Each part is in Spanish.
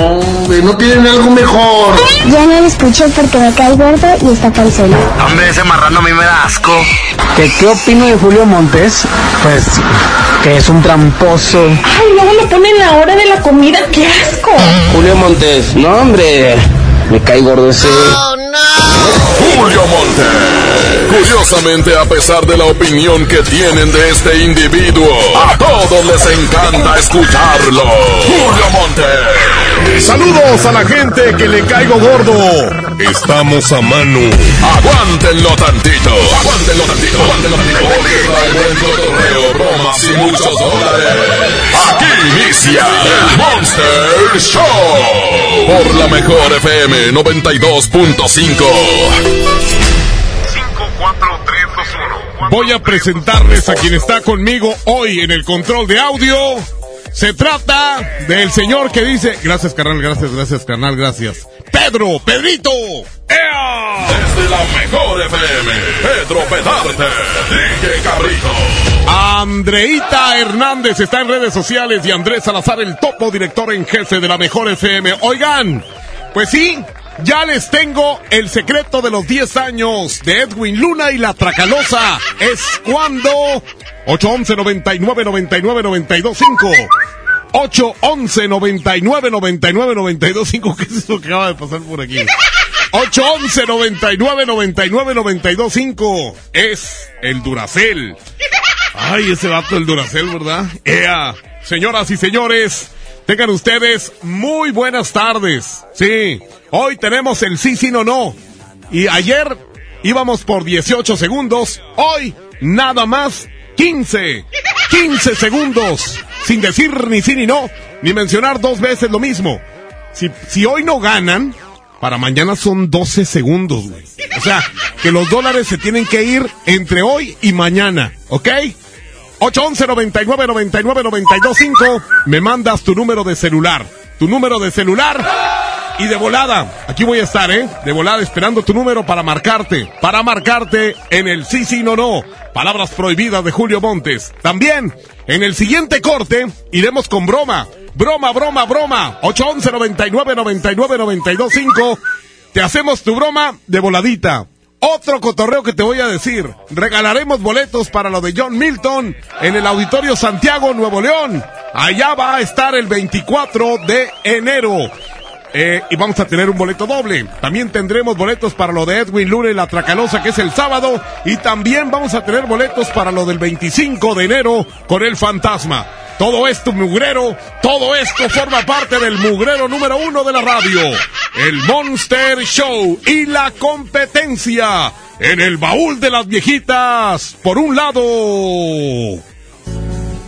Hombre, no tienen algo mejor. Ya no lo escucho porque me cae gordo y está panzón. Hombre, ese marrano a mí me da asco. ¿Qué, ¿Qué opino de Julio Montes? Pues que es un tramposo. Ay, luego lo ponen la hora de la comida, qué asco. Julio Montes, no hombre, me cae gordo ese. Julio Monte. Curiosamente, a pesar de la opinión que tienen de este individuo, a todos les encanta escucharlo. Julio Monte. Saludos a la gente que le caigo gordo. Estamos a mano. Aguántenlo tantito. Aguántenlo tantito. Aguántenlo tantito. Buen cotorreo, bromas y muchos dólares. Aquí inicia el Monster Show. Por la mejor FM 92.5. Voy a presentarles a quien está conmigo hoy en el control de audio. Se trata del señor que dice, gracias carnal, gracias, gracias carnal, gracias. Pedro, Pedrito. ¡Ea! Desde la mejor FM, Pedro Pedarte, DJ Cabrito. Andreita Hernández está en redes sociales y Andrés Salazar, el topo director en jefe de la mejor FM. Oigan, pues sí, ya les tengo el secreto de los 10 años de Edwin Luna y la Tracalosa. Es cuando 811 99 99 92 5 811 99 99 92 5 ¿Qué es eso que acaba de pasar por aquí? 811 99 99 92 5 Es el Duracel. Ay, ese vato el Duracel, ¿verdad? Ea. Señoras y señores, tengan ustedes muy buenas tardes. Sí, hoy tenemos el sí, sí, no, no. Y ayer íbamos por 18 segundos. Hoy nada más 15. 15 segundos. Sin decir ni sí ni no, ni mencionar dos veces lo mismo. Si, si hoy no ganan, para mañana son 12 segundos, güey. O sea, que los dólares se tienen que ir entre hoy y mañana, ¿ok? 811 99 99 92 5 me mandas tu número de celular. Tu número de celular y de volada. Aquí voy a estar, ¿eh? De volada esperando tu número para marcarte. Para marcarte en el sí, sí, no, no. Palabras prohibidas de Julio Montes. También, en el siguiente corte, iremos con broma. Broma, broma, broma. 811 99 99 92 5 Te hacemos tu broma de voladita. Otro cotorreo que te voy a decir. Regalaremos boletos para lo de John Milton en el Auditorio Santiago, Nuevo León. Allá va a estar el 24 de enero. Eh, y vamos a tener un boleto doble. También tendremos boletos para lo de Edwin y la Tracalosa, que es el sábado. Y también vamos a tener boletos para lo del 25 de enero con el Fantasma. Todo esto, mugrero, todo esto forma parte del mugrero número uno de la radio. El Monster Show y la competencia en el baúl de las viejitas. Por un lado.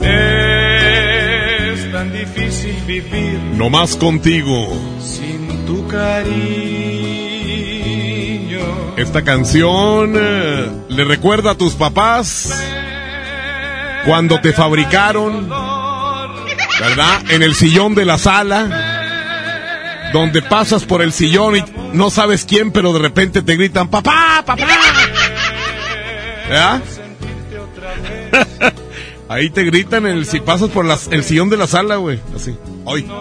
Es tan difícil vivir No más contigo. sin tu cariño. Esta canción eh, le recuerda a tus papás cuando te fabricaron, ¿verdad? En el sillón de la sala, donde pasas por el sillón y no sabes quién, pero de repente te gritan, papá, papá. ¿Verdad? Ahí te gritan el, si pasas por las- el sillón de la sala, güey. Así. Hoy.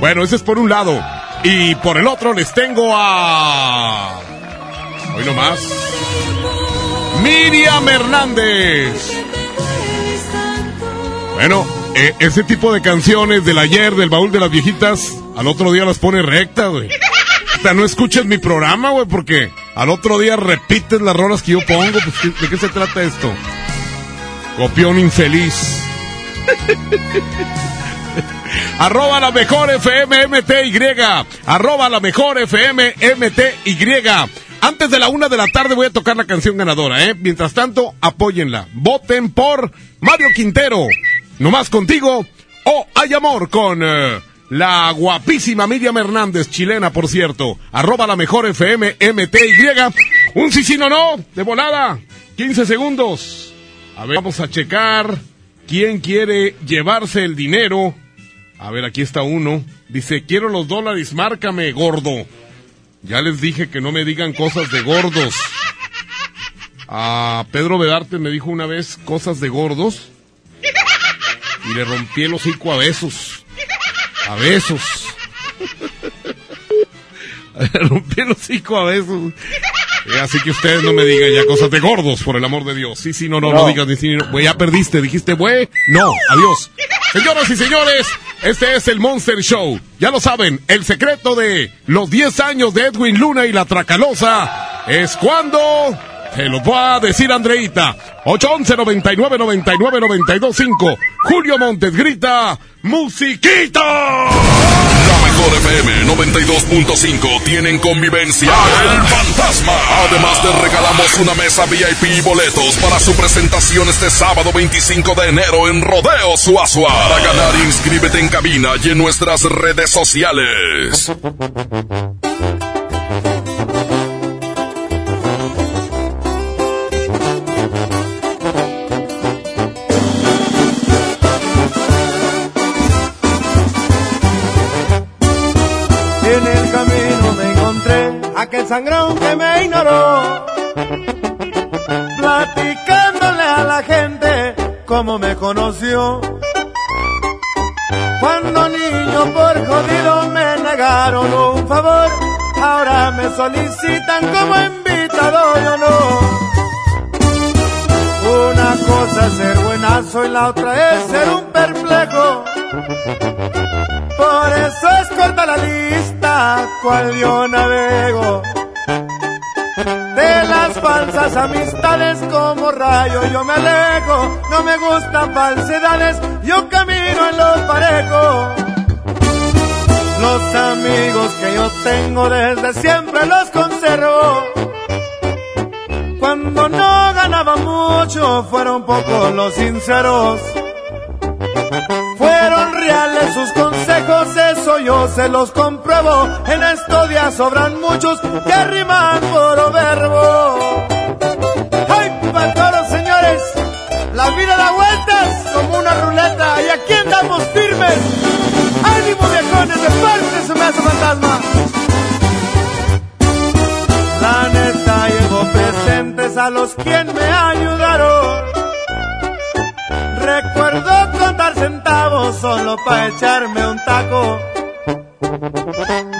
Bueno, ese es por un lado. Y por el otro les tengo a... Hoy nomás. Miriam Hernández. Bueno, eh, ese tipo de canciones del ayer, del baúl de las viejitas, al otro día las pone recta, güey. Sea, no escuches mi programa, güey, porque al otro día repites las rolas que yo pongo. Pues, ¿qué- ¿De qué se trata esto? Copión infeliz. Arroba la mejor FM MTY. Arroba la mejor FM MTY. Antes de la una de la tarde voy a tocar la canción ganadora, ¿eh? Mientras tanto, apóyenla. Voten por Mario Quintero. Nomás contigo. O Hay Amor con eh, la guapísima Miriam Hernández, chilena, por cierto. Arroba la mejor FM MTY. Un sí, sí, no, no, de volada. 15 segundos. A ver, vamos a checar quién quiere llevarse el dinero. A ver, aquí está uno. Dice, quiero los dólares, márcame, gordo. Ya les dije que no me digan cosas de gordos. A Pedro Bedarte me dijo una vez cosas de gordos. Y le rompí el hocico a besos. A besos. Le rompí el hocico a besos. Eh, así que ustedes no me digan ya cosas de gordos, por el amor de Dios. Sí, sí, no, no, no, No. digas ni sí, no. Güey, ya perdiste, dijiste, güey. No, adiós. Señoras y señores, este es el Monster Show. Ya lo saben, el secreto de los 10 años de Edwin Luna y la Tracalosa es cuando... Se los va a decir Andreita. 811 99 99 92 5. Julio Montes grita, ¡Musiquita! La mejor FM 92.5 tienen convivencia El Fantasma. Además te regalamos una mesa VIP y boletos para su presentación este sábado 25 de enero en Rodeo Suazua. Para ganar, inscríbete en cabina y en nuestras redes sociales. Aquel sangrón que me ignoró, platicándole a la gente cómo me conoció. Cuando niño por jodido me negaron un favor, ahora me solicitan como invitado yo no. Una cosa es ser buenazo y la otra es ser un perplejo. Por eso es corta la lista, cual yo navego. De las falsas amistades como rayo yo me alejo. No me gustan falsedades, yo camino en los parejos. Los amigos que yo tengo desde siempre los conservo. Cuando no ganaba mucho, fueron pocos los sinceros. Reales sus consejos, eso yo se los compruebo. En estos días sobran muchos que riman por verbo. ¡Ay, para todos señores! La vida da vueltas como una ruleta y aquí andamos firmes. ¡Ánimo viejones de parte se me fantasma! La neta llevo presentes a los quien me ayudaron. Solo para echarme un taco.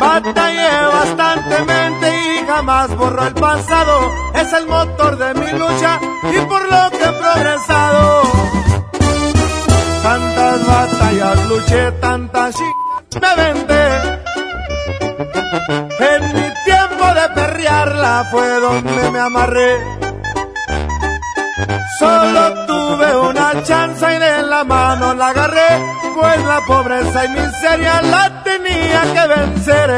Batallé bastantemente y jamás borro el pasado. Es el motor de mi lucha y por lo que he progresado. Tantas batallas luché, tantas ch... me vendé. En mi tiempo de perrearla fue donde me amarré. Solo tuve una chance y la mano la agarré, pues la pobreza y miseria la tenía que vencer.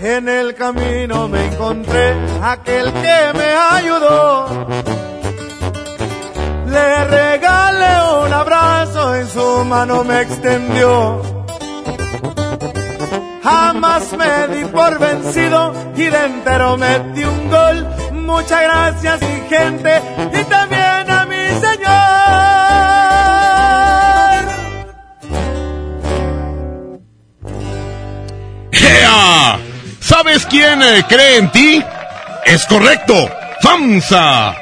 En el camino me encontré aquel que me ayudó. Le regalé un abrazo y su mano me extendió. Jamás me di por vencido y de entero metí un gol. Muchas gracias mi gente y también ¿Sabes quién eh, cree en ti? Es correcto, FAMSA.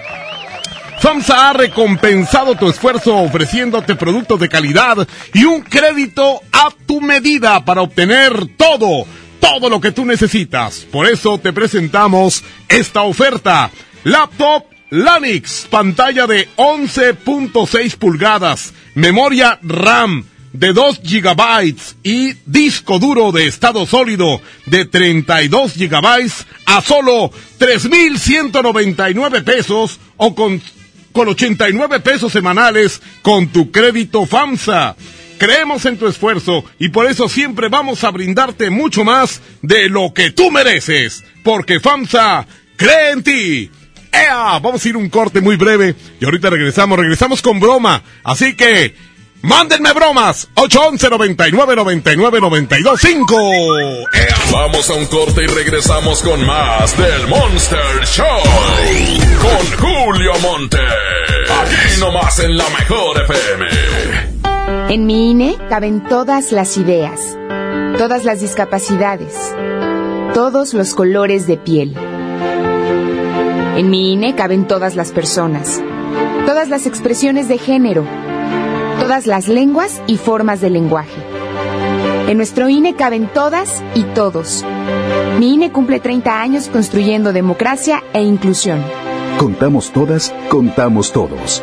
FAMSA ha recompensado tu esfuerzo ofreciéndote productos de calidad y un crédito a tu medida para obtener todo, todo lo que tú necesitas. Por eso te presentamos esta oferta. Laptop Lanix, pantalla de 11.6 pulgadas, memoria RAM de 2 gigabytes y disco duro de estado sólido de 32 gigabytes a solo 3.199 pesos o con, con 89 pesos semanales con tu crédito FAMSA. Creemos en tu esfuerzo y por eso siempre vamos a brindarte mucho más de lo que tú mereces, porque FAMSA cree en ti. ¡Ea! Vamos a ir un corte muy breve y ahorita regresamos, regresamos con broma. Así que Mándenme bromas. 811 99 99 92 5. Vamos a un corte y regresamos con más del Monster Show. Con Julio Monte. Aquí nomás en la mejor FM. En mi INE caben todas las ideas, todas las discapacidades, todos los colores de piel. En mi INE caben todas las personas, todas las expresiones de género, todas las lenguas y formas de lenguaje. En nuestro INE caben todas y todos. Mi INE cumple 30 años construyendo democracia e inclusión. Contamos todas, contamos todos.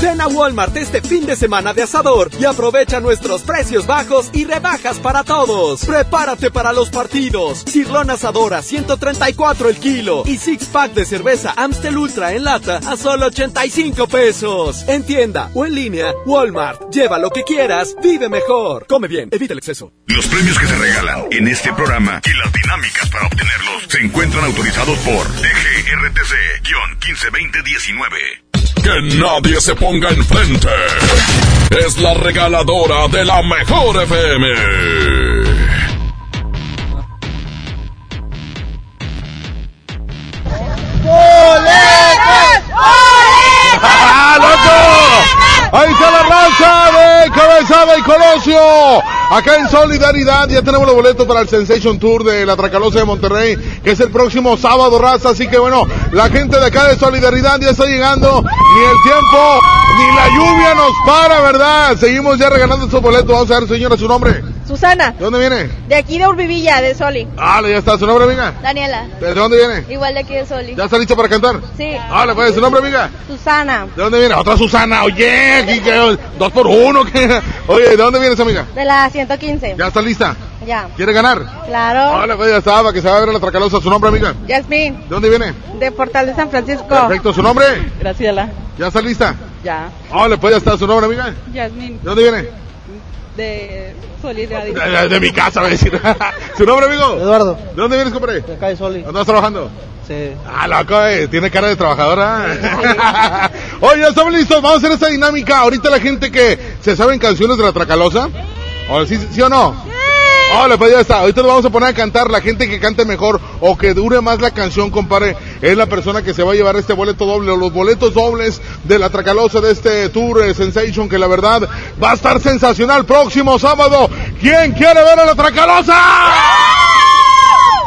Ven a Walmart este fin de semana de asador y aprovecha nuestros precios bajos y rebajas para todos. Prepárate para los partidos. Cirlón asadora 134 el kilo y six pack de cerveza Amstel Ultra en lata a solo 85 pesos. En tienda o en línea, Walmart. Lleva lo que quieras, vive mejor. Come bien, evita el exceso. Los premios que se regalan en este programa y las dinámicas para obtenerlos se encuentran autorizados por DGRTC-152019. Que nadie se ponga enfrente. Es la regaladora de la mejor FM. ¡Ah, loco! Ahí está la raza de Cabezada y Colosio. Acá en Solidaridad ya tenemos los boletos para el Sensation Tour de la Tracalosa de Monterrey, que es el próximo sábado, raza. Así que bueno, la gente de acá de Solidaridad ya está llegando. Ni el tiempo, ni la lluvia nos para, ¿verdad? Seguimos ya regalando estos boletos. Vamos a ver, señora, su nombre. Susana. ¿De dónde viene? De aquí de Urbivilla, de Soli. Ah, ya está. ¿Su nombre, amiga? Daniela. ¿De dónde viene? Igual de aquí de Soli. ¿Ya está listo para cantar? Sí. Ah, le puede su nombre, amiga. Susana. ¿De dónde viene? Otra Susana. Oye, aquí que dos por uno. Oye, ¿de dónde vienes, amiga? De la 115. ¿Ya está lista? Ya. ¿Quiere ganar? Claro. Hola, pues ya estaba, que se va a ver la Tracalosa. ¿Su nombre, amiga? Yasmín. ¿De dónde viene? De Portal de San Francisco. Perfecto, ¿su nombre? Graciela. ¿Ya está lista? Ya. Hola, pues ya está. ¿Su nombre, amiga? Yasmín. ¿De dónde viene? De Solidaridad. De, de- de mi casa, voy a decir. ¿Su nombre, amigo? Eduardo. ¿De dónde vienes, compadre? De acá de Soli. ¿Dónde estás trabajando? Sí. Ah, loco, eh, tiene cara de trabajadora. Oye, ya estamos listos, vamos a hacer esta dinámica. Ahorita la gente que se saben canciones de la Tracalosa. ¿O sí, sí o no? Hola, pues ya está. Ahorita nos vamos a poner a cantar. La gente que cante mejor o que dure más la canción, compadre, es la persona que se va a llevar este boleto doble o los boletos dobles de la Tracalosa de este Tour eh, Sensation, que la verdad va a estar sensacional próximo sábado. ¿Quién quiere ver a la Tracalosa?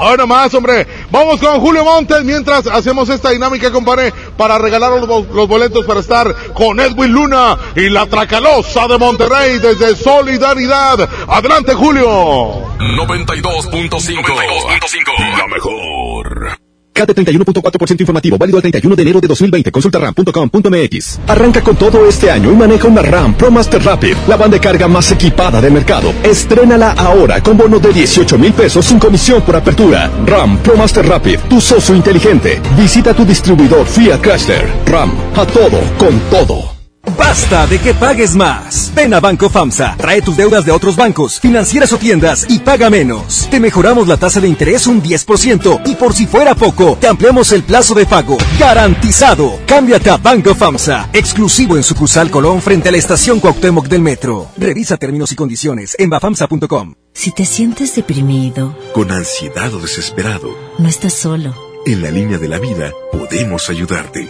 Ahora más, hombre. Vamos con Julio Montes mientras hacemos esta dinámica, compadre, para regalar los, bo- los boletos para estar con Edwin Luna y la Tracalosa de Monterrey desde Solidaridad. Adelante, Julio. 92.5. La mejor. Cate 31.4% informativo, válido al 31 de enero de 2020. Consulta ram.com.mx. Arranca con todo este año y maneja una RAM Pro Master Rapid, la banda de carga más equipada del mercado. Estrénala ahora con bono de 18 mil pesos sin comisión por apertura. RAM Pro Master Rapid, tu socio inteligente. Visita tu distribuidor Fiat Chrysler. RAM, a todo, con todo. Basta de que pagues más. Ven a Banco FAMSA, trae tus deudas de otros bancos, financieras o tiendas y paga menos. Te mejoramos la tasa de interés un 10% y por si fuera poco, te ampliamos el plazo de pago. Garantizado. Cámbiate a Banco FAMSA, exclusivo en sucursal Colón frente a la estación Cuauhtémoc del Metro. Revisa términos y condiciones en bafamsa.com. Si te sientes deprimido, Con ansiedad o desesperado, no estás solo. en la línea de la vida podemos ayudarte.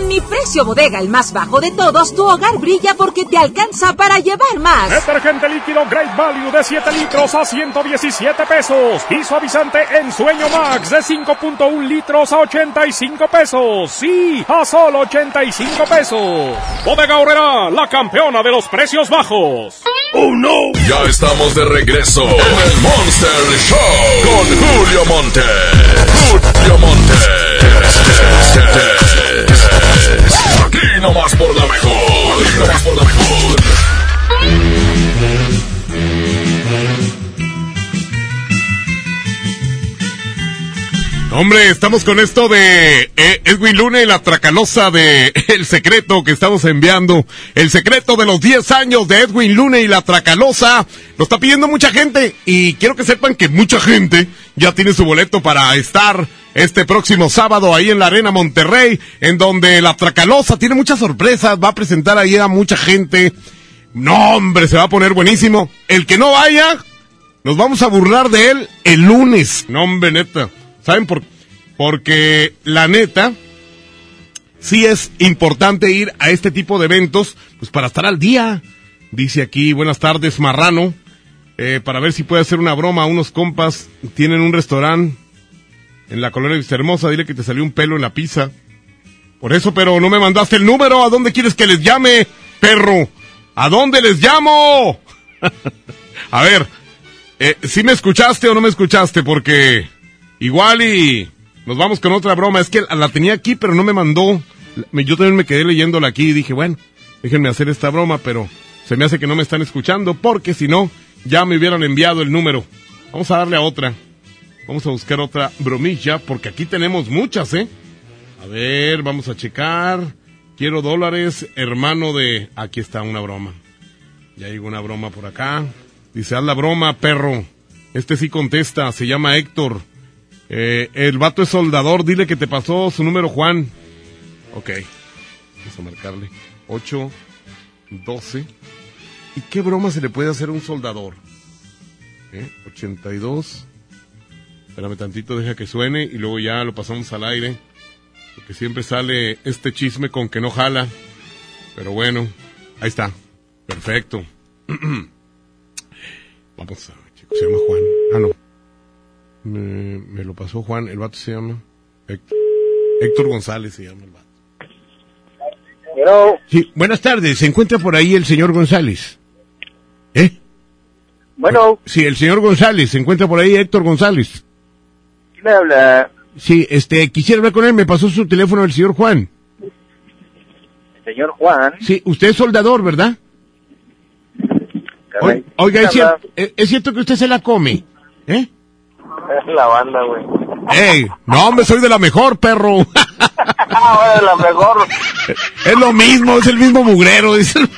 Con mi precio bodega, el más bajo de todos, tu hogar brilla porque te alcanza para llevar más. Detergente líquido Great Value de 7 litros a 117 pesos. Y suavizante en Sueño Max de 5.1 litros a 85 pesos. Sí, a solo 85 pesos. Bodega Horrera, la campeona de los precios bajos. ¡Oh, no! Ya estamos de regreso en el Monster Show con Julio Monte. Julio Monte. Aquí nomás por la mejor. Nomás por la mejor. Hombre, estamos con esto de eh, Edwin Luna y la tracalosa de El Secreto que estamos enviando. El secreto de los 10 años de Edwin Luna y la tracalosa. Lo está pidiendo mucha gente y quiero que sepan que mucha gente ya tiene su boleto para estar este próximo sábado ahí en la Arena Monterrey, en donde la tracalosa tiene muchas sorpresas, va a presentar ahí a mucha gente. No, hombre, se va a poner buenísimo. El que no vaya, nos vamos a burlar de él el lunes. No, hombre, neta. ¿Saben por Porque la neta, sí es importante ir a este tipo de eventos, pues para estar al día. Dice aquí, buenas tardes, Marrano. Eh, para ver si puede hacer una broma unos compas. Tienen un restaurante en la colonia Vista Hermosa. Dile que te salió un pelo en la pizza. Por eso, pero no me mandaste el número. ¿A dónde quieres que les llame, perro? ¿A dónde les llamo? a ver, eh, ¿sí me escuchaste o no me escuchaste? Porque igual y nos vamos con otra broma. Es que la tenía aquí, pero no me mandó. Yo también me quedé leyéndola aquí y dije, bueno, déjenme hacer esta broma, pero se me hace que no me están escuchando porque si no, ya me hubieran enviado el número. Vamos a darle a otra. Vamos a buscar otra bromilla porque aquí tenemos muchas, ¿eh? A ver, vamos a checar. Quiero dólares, hermano de... Aquí está una broma. Ya llegó una broma por acá. Dice, haz la broma, perro. Este sí contesta, se llama Héctor. Eh, el vato es soldador, dile que te pasó su número, Juan. Ok, vamos a marcarle. 8, 12. ¿Y qué broma se le puede hacer a un soldador? ¿Eh? 82. Espérame tantito, deja que suene y luego ya lo pasamos al aire. Porque siempre sale este chisme con que no jala. Pero bueno, ahí está. Perfecto. Vamos a ver, chico, se llama Juan. Ah, no. Me, me lo pasó Juan, el vato se llama Héctor, Héctor González se llama el vato. Sí, buenas tardes, ¿se encuentra por ahí el señor González? ¿Eh? Bueno, Sí, el señor González, se encuentra por ahí Héctor González. ¿Quién me habla? Sí, este, quisiera hablar con él, me pasó su teléfono el señor Juan. Señor Juan. Sí, usted es soldador, ¿verdad? Caray. O- Oiga, ¿Quién es, cierto que usted se la come, ¿eh? Es la banda, güey. ¡Ey! No, hombre, soy de la mejor, perro. Ah, bueno, la mejor. es lo mismo, es el mismo mugrero, dice. el-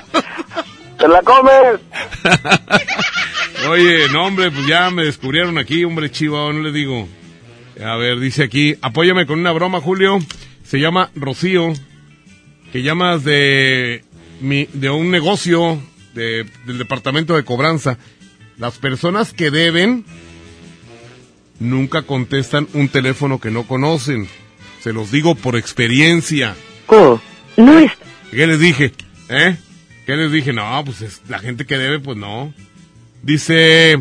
¿Te la comes? Oye, no, hombre, pues ya me descubrieron aquí, hombre chivo, no le digo. A ver, dice aquí, apóyame con una broma, Julio. Se llama Rocío, que llamas de, mi, de un negocio de, del departamento de cobranza. Las personas que deben nunca contestan un teléfono que no conocen. Se los digo por experiencia. No es. ¿Qué les dije? ¿Eh? ¿Qué les dije? No, pues es la gente que debe, pues no. Dice,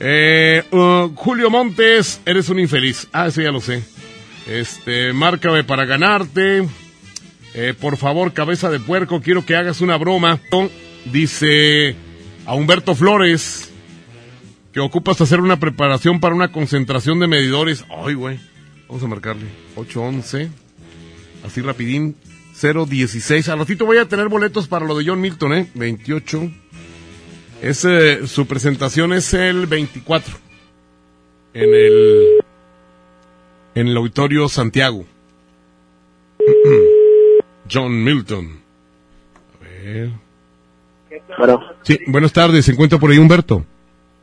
eh, uh, Julio Montes, eres un infeliz. Ah, eso ya lo sé. Este, márcame para ganarte. Eh, por favor, cabeza de puerco, quiero que hagas una broma. Dice a Humberto Flores que ocupas hacer una preparación para una concentración de medidores. Ay, güey. Vamos a marcarle. 811. Así rapidín. 016. Al ratito voy a tener boletos para lo de John Milton, ¿eh? 28. Es, eh, su presentación es el 24. En el. En el Auditorio Santiago. John Milton. A ver. Bueno, Sí, buenas tardes. ¿Se encuentra por ahí Humberto?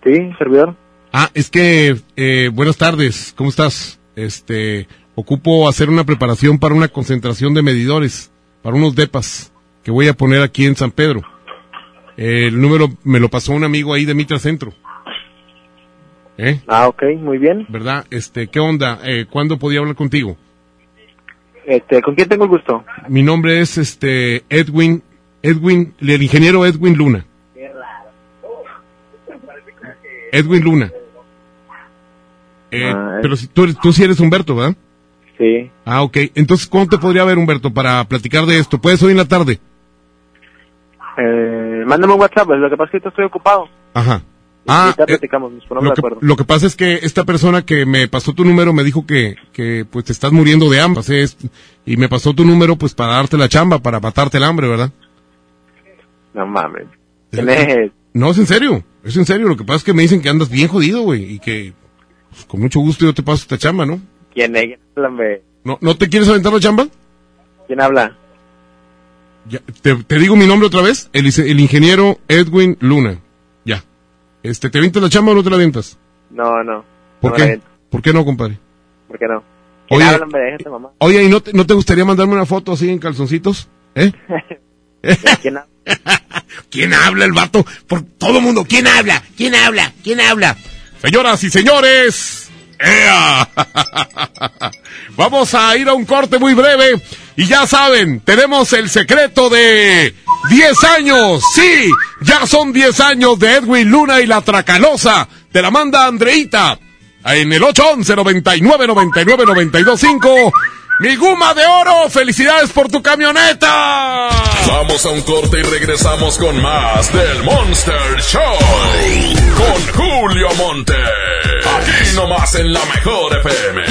sí, servidor. Ah, es que, eh, buenas tardes, ¿cómo estás? Este, ocupo hacer una preparación para una concentración de medidores, para unos depas que voy a poner aquí en San Pedro. El número me lo pasó un amigo ahí de Mitra Centro. ¿Eh? Ah, ok, muy bien. ¿Verdad? Este, ¿qué onda? Eh, ¿Cuándo podía hablar contigo? Este, ¿con quién tengo el gusto? Mi nombre es este Edwin, Edwin, el ingeniero Edwin Luna. Edwin Luna. Eh, Ah, pero si tú, eres- tú sí eres Humberto, ¿verdad? Sí. Ah, ok. Entonces, ¿cuándo te podría ver, Humberto, para platicar de esto? ¿Puedes hoy en la tarde? Eh, mándame un WhatsApp, lo que pasa es que estoy ocupado. Ajá. Ah, eh, platicamos, nos ponemos lo, de que, acuerdo. lo que pasa es que esta persona que me pasó tu número me dijo que, que pues te estás muriendo de hambre. Y me pasó tu número pues para darte la chamba, para matarte el hambre, ¿verdad? No mames. No, es en serio. Es en serio. Lo que pasa es que me dicen que andas bien jodido, güey. Y que pues, con mucho gusto yo te paso esta chamba, ¿no? ¿Quién es? ¿No, ¿no te quieres aventar la chamba? ¿Quién habla? Ya, te, te digo mi nombre otra vez. El, el ingeniero Edwin Luna. Ya. Este, ¿te avientas la chamba o no te la avientas? No, no. ¿Por no qué? ¿Por qué no, compadre? ¿Por qué no? ¿Quién Oye? Déjate, mamá. Oye, ¿y no te, no te gustaría mandarme una foto así en calzoncitos? ¿Eh? ¿Quién habla? ¿Quién habla el vato? Por todo el mundo. ¿Quién habla? ¿Quién habla? ¿Quién habla? Señoras y señores, ¡ea! vamos a ir a un corte muy breve. Y ya saben, tenemos el secreto de 10 años. Sí, ya son 10 años de Edwin Luna y la Tracalosa. Te la manda Andreita. En el 811 99 99 925 Mi guma de oro, felicidades por tu camioneta. Vamos a un corte y regresamos con más del Monster Show. Con Julio Monte. Aquí nomás en la mejor FM.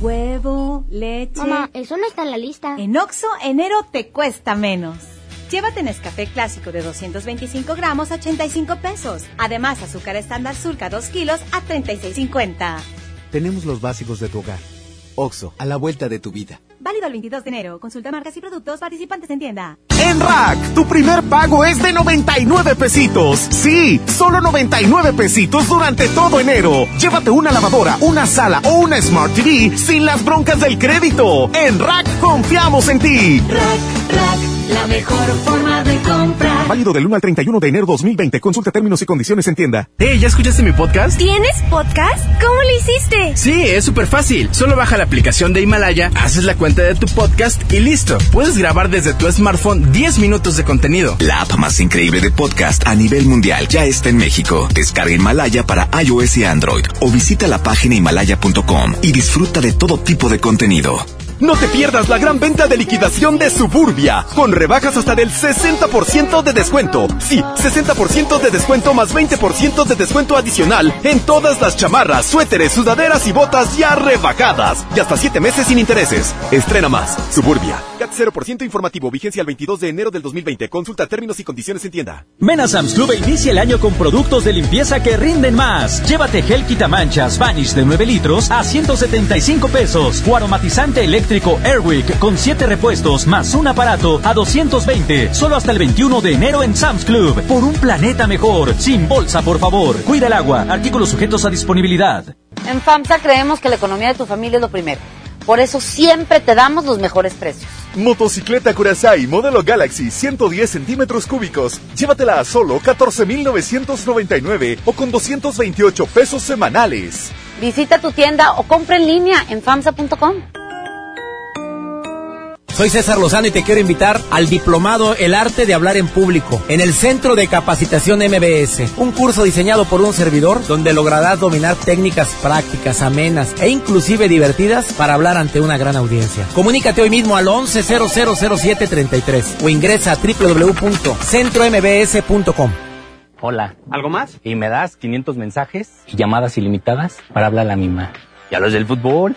Huevo, leche. Mamá, eso no está en la lista. En Oxo, enero te cuesta menos. Llévate Nescafé clásico de 225 gramos a 85 pesos. Además, azúcar estándar Sulca 2 kilos a 36.50. Tenemos los básicos de tu hogar. Oxo, a la vuelta de tu vida. Válido el 22 de enero. Consulta marcas y productos participantes en tienda. En Rack, tu primer pago es de 99 pesitos. Sí, solo 99 pesitos durante todo enero. Llévate una lavadora, una sala o una Smart TV sin las broncas del crédito. En Rack confiamos en ti. La mejor forma de comprar. Válido del 1 al 31 de enero 2020. Consulta términos y condiciones en tienda. Hey, ¿ya escuchaste mi podcast? ¿Tienes podcast? ¿Cómo lo hiciste? Sí, es súper fácil. Solo baja la aplicación de Himalaya, haces la cuenta de tu podcast y listo. Puedes grabar desde tu smartphone 10 minutos de contenido. La app más increíble de podcast a nivel mundial ya está en México. Descarga Himalaya para iOS y Android o visita la página himalaya.com y disfruta de todo tipo de contenido. No te pierdas la gran venta de liquidación de Suburbia, con rebajas hasta del 60% de descuento. Sí, 60% de descuento más 20% de descuento adicional en todas las chamarras, suéteres, sudaderas y botas ya rebajadas. Y hasta 7 meses sin intereses. Estrena más. Suburbia. CAT 0% informativo, vigencia el 22 de enero del 2020. Consulta términos y condiciones en tienda. Ven a Sam's Club e inicia el año con productos de limpieza que rinden más. Llévate gel quitamanchas Vanish de 9 litros a 175 pesos. O aromatizante eléctrico Airwick con 7 repuestos más un aparato a 220. Solo hasta el 21 de enero en Sam's Club. Por un planeta mejor. Sin bolsa, por favor. Cuida el agua. Artículos sujetos a disponibilidad. En FAMSA creemos que la economía de tu familia es lo primero. Por eso siempre te damos los mejores precios. Motocicleta Curaçao modelo Galaxy 110 centímetros cúbicos. Llévatela a solo 14,999 o con 228 pesos semanales. Visita tu tienda o compra en línea en FAMSA.com. Soy César Lozano y te quiero invitar al diplomado El arte de hablar en público en el Centro de Capacitación MBS, un curso diseñado por un servidor donde lograrás dominar técnicas prácticas, amenas e inclusive divertidas para hablar ante una gran audiencia. Comunícate hoy mismo al 11000733 o ingresa a www.centrombs.com. Hola. ¿Algo más? Y me das 500 mensajes y llamadas ilimitadas para hablar a la misma. ¿Y a los del fútbol?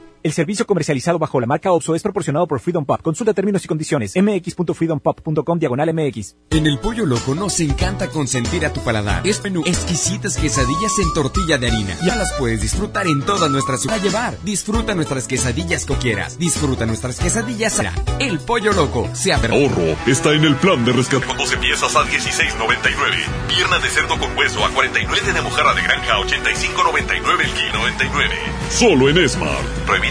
El servicio comercializado bajo la marca OXO es proporcionado por Freedom Pop. Consulta términos y condiciones. mx.freedompop.com diagonal mx. En el Pollo Loco nos encanta consentir a tu paladar. Es menú exquisitas quesadillas en tortilla de harina. Ya las puedes disfrutar en todas nuestras ciudades. llevar. Disfruta nuestras quesadillas que quieras. Disfruta nuestras quesadillas. El Pollo Loco. Se abre. Ahorro está en el plan de rescate. Con 12 piezas a 16.99. Pierna de cerdo con hueso a 49 de mojarra de granja a 85.99 el kilo 99. Solo en Smart. Prohibida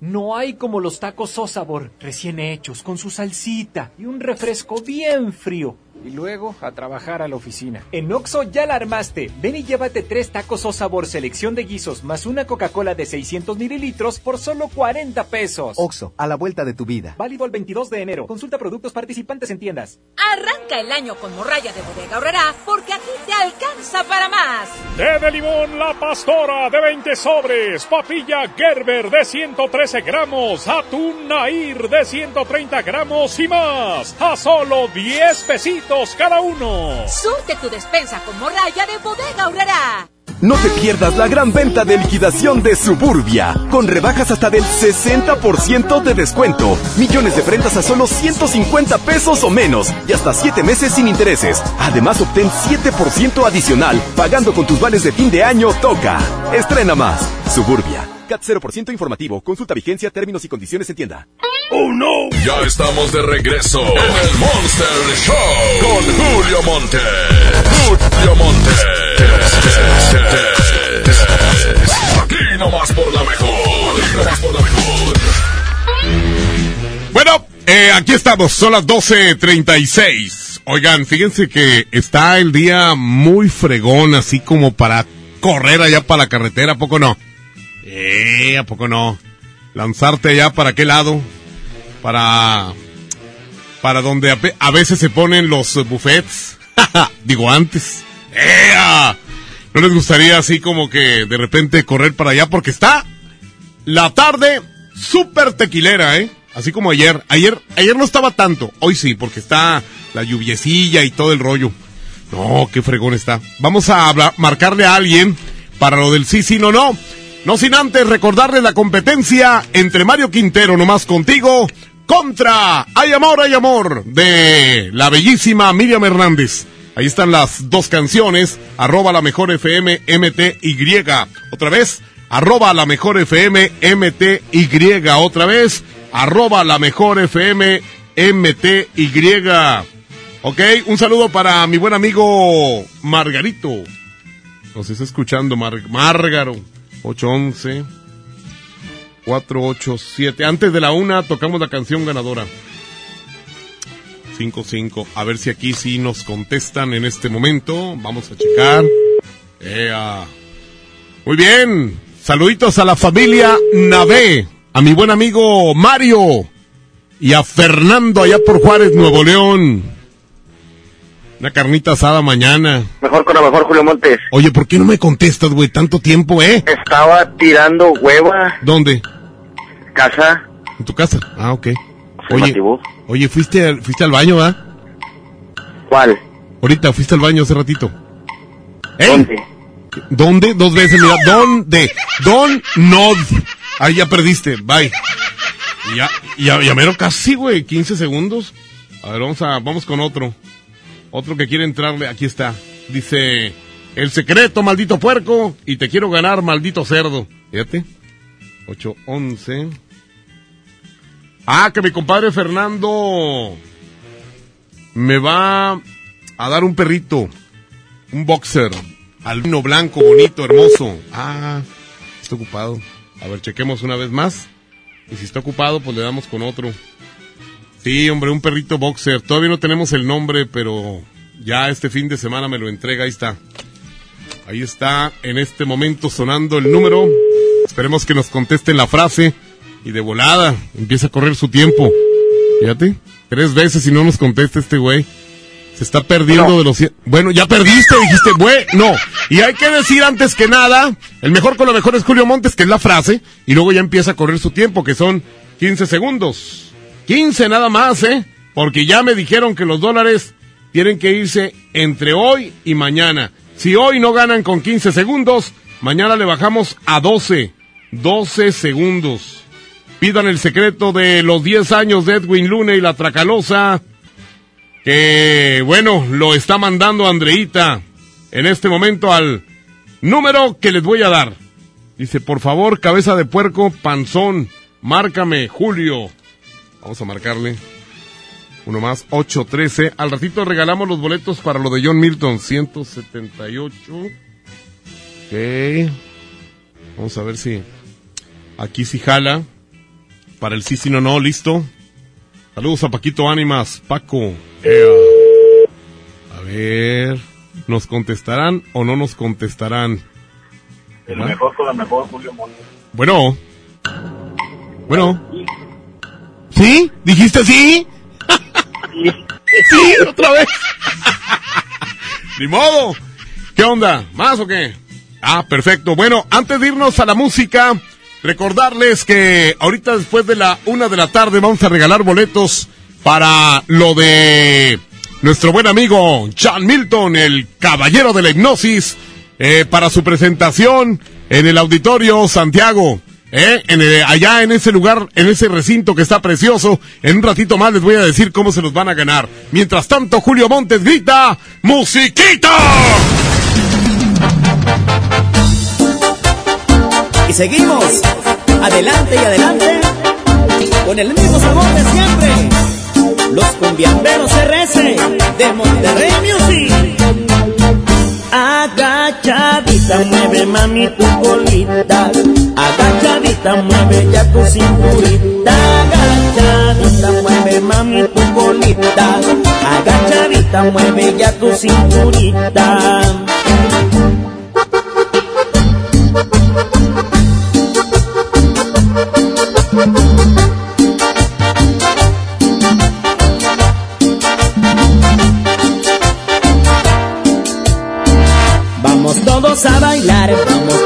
No hay como los tacos o sabor recién hechos, con su salsita y un refresco bien frío. Y luego a trabajar a la oficina. En Oxo ya la armaste. Ven y llévate tres tacos o sabor selección de guisos más una Coca-Cola de 600 mililitros por solo 40 pesos. Oxo, a la vuelta de tu vida. Válido el 22 de enero. Consulta productos participantes en tiendas. Arranca el año con morralla de bodega horrera porque aquí te alcanza para más. Té de limón La Pastora de 20 sobres, papilla Gerber de 113 gramos, atún Nair de 130 gramos y más. A solo 10 pesitos cada uno. Surte tu despensa con morralla de bodega horrera. No te pierdas la gran venta de liquidación de Suburbia, con rebajas hasta del 60% de descuento, millones de prendas a solo 150 pesos o menos y hasta 7 meses sin intereses. Además, obtén 7% adicional pagando con tus vales de fin de año Toca. Estrena más. Suburbia. CAT 0% informativo. Consulta vigencia, términos y condiciones en tienda. ¡Oh, no! Ya estamos de regreso en el Monster Show con Julio Monte. Julio Monte. Aquí nomás por la mejor. Aquí nomás por la mejor. Bueno, eh, aquí estamos. Son las 12.36. Oigan, fíjense que está el día muy fregón, así como para correr allá para la carretera, ¿a poco no? Eh, ¿a poco no? Lanzarte allá para qué lado? Para. Para donde a, a veces se ponen los buffets. Digo antes. ¡Ea! ¿No les gustaría así como que de repente correr para allá? Porque está la tarde súper tequilera, ¿eh? Así como ayer. Ayer, ayer no estaba tanto. Hoy sí, porque está la lluviecilla y todo el rollo. No, qué fregón está. Vamos a hablar, marcarle a alguien para lo del sí, sí, no, no. No sin antes recordarles la competencia entre Mario Quintero, nomás contigo, contra Hay Amor, Hay Amor, de la bellísima Miriam Hernández. Ahí están las dos canciones, arroba la mejor FM MTY. Otra vez, arroba la mejor FM MTY. Otra vez, arroba la mejor FM MTY. Ok, un saludo para mi buen amigo Margarito. Nos está escuchando, Mar Márgaro. 811 487. Antes de la una tocamos la canción ganadora. 55. A ver si aquí sí nos contestan en este momento. Vamos a checar. Ea. Muy bien. Saluditos a la familia Navé. A mi buen amigo Mario. Y a Fernando allá por Juárez, Nuevo León. Una carnita asada mañana. Mejor con la mejor Julio Montes. Oye, ¿por qué no me contestas, güey? Tanto tiempo, ¿eh? Estaba tirando hueva. ¿Dónde? Casa. ¿En tu casa? Ah, ok. Oye, oye ¿fuiste, al, fuiste al baño, ¿ah? ¿Cuál? Ahorita, fuiste al baño hace ratito. ¿Eh? ¿Dónde? ¿Dónde? Dos veces, mira. ¿Dónde? Don Nod. Ahí ya perdiste. Bye. Y ya, ya, ya mero casi, güey. 15 segundos. A ver, vamos a, vamos con otro. Otro que quiere entrarle, aquí está. Dice, el secreto, maldito puerco, y te quiero ganar, maldito cerdo. Fíjate. 811. Ah, que mi compadre Fernando me va a dar un perrito. Un boxer. Albino blanco, bonito, hermoso. Ah, está ocupado. A ver, chequemos una vez más. Y si está ocupado, pues le damos con otro. Sí, hombre, un perrito boxer. Todavía no tenemos el nombre, pero ya este fin de semana me lo entrega. Ahí está. Ahí está en este momento sonando el número. Esperemos que nos conteste la frase. Y de volada empieza a correr su tiempo. Fíjate, tres veces y no nos contesta este güey. Se está perdiendo no. de los... Bueno, ya perdiste, dijiste, güey, no. Y hay que decir antes que nada, el mejor con lo mejor es Julio Montes, que es la frase, y luego ya empieza a correr su tiempo, que son 15 segundos. 15 nada más, ¿eh? Porque ya me dijeron que los dólares tienen que irse entre hoy y mañana. Si hoy no ganan con 15 segundos, mañana le bajamos a 12. 12 segundos. Pidan el secreto de los 10 años de Edwin Luna y la Tracalosa. Que, bueno, lo está mandando Andreita. en este momento al número que les voy a dar. Dice, por favor, cabeza de puerco, panzón, márcame, Julio. Vamos a marcarle. Uno más, 813. Al ratito regalamos los boletos para lo de John Milton, 178. Ok. Vamos a ver si aquí sí jala. Para el sí, sí, no, no, listo. Saludos a Paquito Ánimas, Paco. A ver, ¿nos contestarán o no nos contestarán? El mejor con la mejor, Julio Montes. Bueno. Bueno. ¿Sí? ¿Dijiste sí? sí, otra vez. Ni modo. ¿Qué onda? ¿Más o qué? Ah, perfecto. Bueno, antes de irnos a la música, recordarles que ahorita después de la una de la tarde vamos a regalar boletos para lo de nuestro buen amigo John Milton, el caballero de la hipnosis, eh, para su presentación en el Auditorio Santiago. Eh, el- allá en ese lugar, en ese recinto que está precioso. En un ratito más les voy a decir cómo se los van a ganar. Mientras tanto, Julio Montes grita, ¡Musiquita! Y seguimos, adelante y adelante, con el mismo sabor de siempre. Los cumbiamberos RS de Monterrey Music. Agachadita, mueve mami tu colita. Agachadita, mueve ya tu cinturita. Agachadita, mueve mami tu colita. Agachadita, mueve ya tu cinturita. Vamos todos a bailar, vamos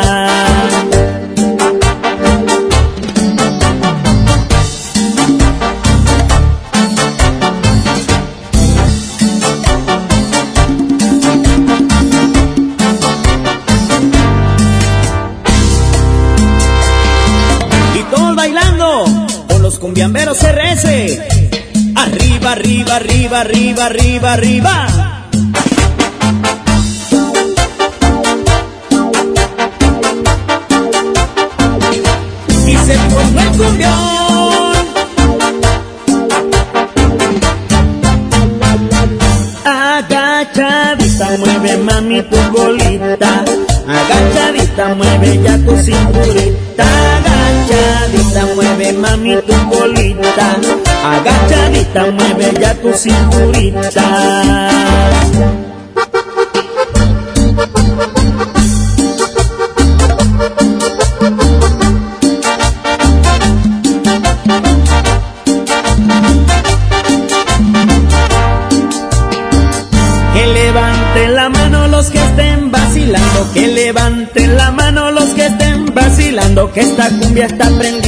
Arriba, arriba, arriba, arriba. Y se formó el cumbión. Agachadita, mueve mami tu colita. Agachadita, mueve ya tu cinturita. Agachadita, mueve mami tu colita. Agachadita, mueve ya tu cinturita. Que levanten la mano los que estén vacilando, que levanten la mano los que estén vacilando, que esta cumbia está prendida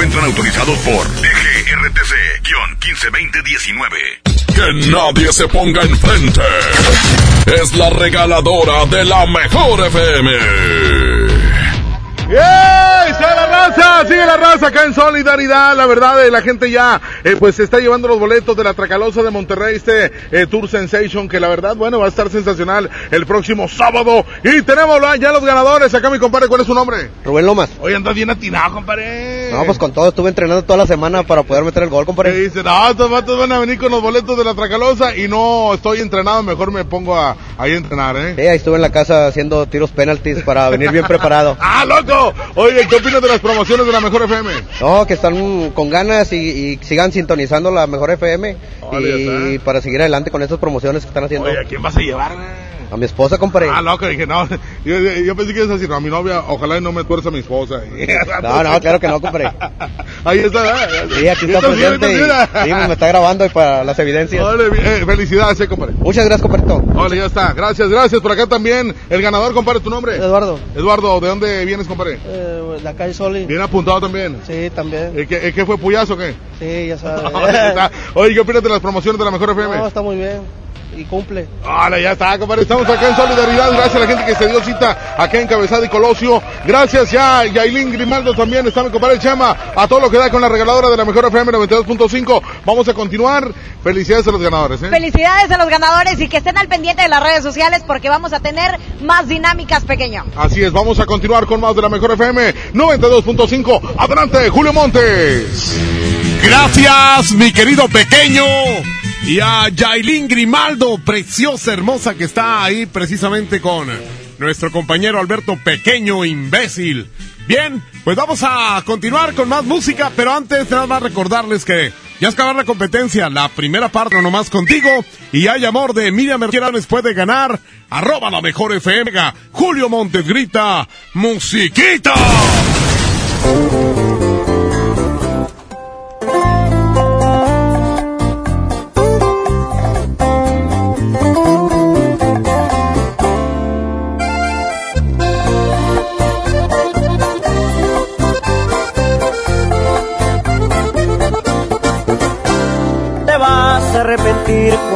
Encuentran autorizados por DGRTC-152019. Que nadie se ponga enfrente. Es la regaladora de la mejor FM. ¡Ey! ¡Está la raza! Sigue la raza acá en solidaridad, la verdad, eh, la gente ya eh, pues se está llevando los boletos de la Tracalosa de Monterrey, este eh, Tour Sensation, que la verdad, bueno, va a estar sensacional el próximo sábado. Y tenemos ya los ganadores. Acá mi compadre, ¿cuál es su nombre? Rubén Lomas. Oye, andas bien atinado, compadre. No, pues con todo, estuve entrenando toda la semana para poder meter el gol, compadre. Y dice, no, estos vatos van a venir con los boletos de la Tracalosa y no estoy entrenado, mejor me pongo a, ahí a entrenar, ¿eh? Sí, ahí estuve en la casa haciendo tiros penaltis para venir bien preparado. ¡Ah, loco! Oye, ¿qué opinas de las promociones de la Mejor FM? No, que están con ganas y, y sigan sintonizando la Mejor FM y para seguir adelante con estas promociones que están haciendo. Oye, ¿a quién vas a llevar? A mi esposa, compadre. Ah, loco, dije, no, yo, yo pensé que ibas a decir, no, a mi novia, ojalá y no me tuerza a mi esposa. No, no, claro que no, compadre. Ahí está, ¿verdad? Sí, aquí está presente y, sí, me está grabando y para las evidencias. Vale, eh, felicidades, eh, compadre. Muchas gracias, compadre. Vale, ya está. Gracias, gracias. Por acá también el ganador, compadre, ¿tu nombre? Eduardo. Eduardo, ¿de dónde vienes, compadre? Eh, de acá de Soli. Bien apuntado también. Sí, también. ¿El que, el que fue puyazo o qué? Sí, ya sabes. Oye, ¿qué opinas de las promociones de la Mejor FM? No, está muy bien y cumple. Ahora ya está, compadre. Estamos acá en solidaridad. Gracias a la gente que se dio cita acá en Cabezada y Colosio. Gracias ya, Yailin Grimaldo también. Está mi compadre Chama. A todo lo que da con la regaladora de la mejor FM 92.5. Vamos a continuar. Felicidades a los ganadores. ¿eh? Felicidades a los ganadores y que estén al pendiente de las redes sociales porque vamos a tener más dinámicas pequeño. Así es, vamos a continuar con más de la mejor FM 92.5. Adelante, Julio Montes. Gracias, mi querido pequeño. Y a Yailin Grimaldo, preciosa, hermosa, que está ahí precisamente con nuestro compañero Alberto Pequeño, imbécil. Bien, pues vamos a continuar con más música, pero antes nada más recordarles que ya es acabar la competencia, la primera parte no nomás contigo, y hay amor de Miriam Merqueranes puede ganar, arroba la mejor FM, Julio Montes grita, musiquita.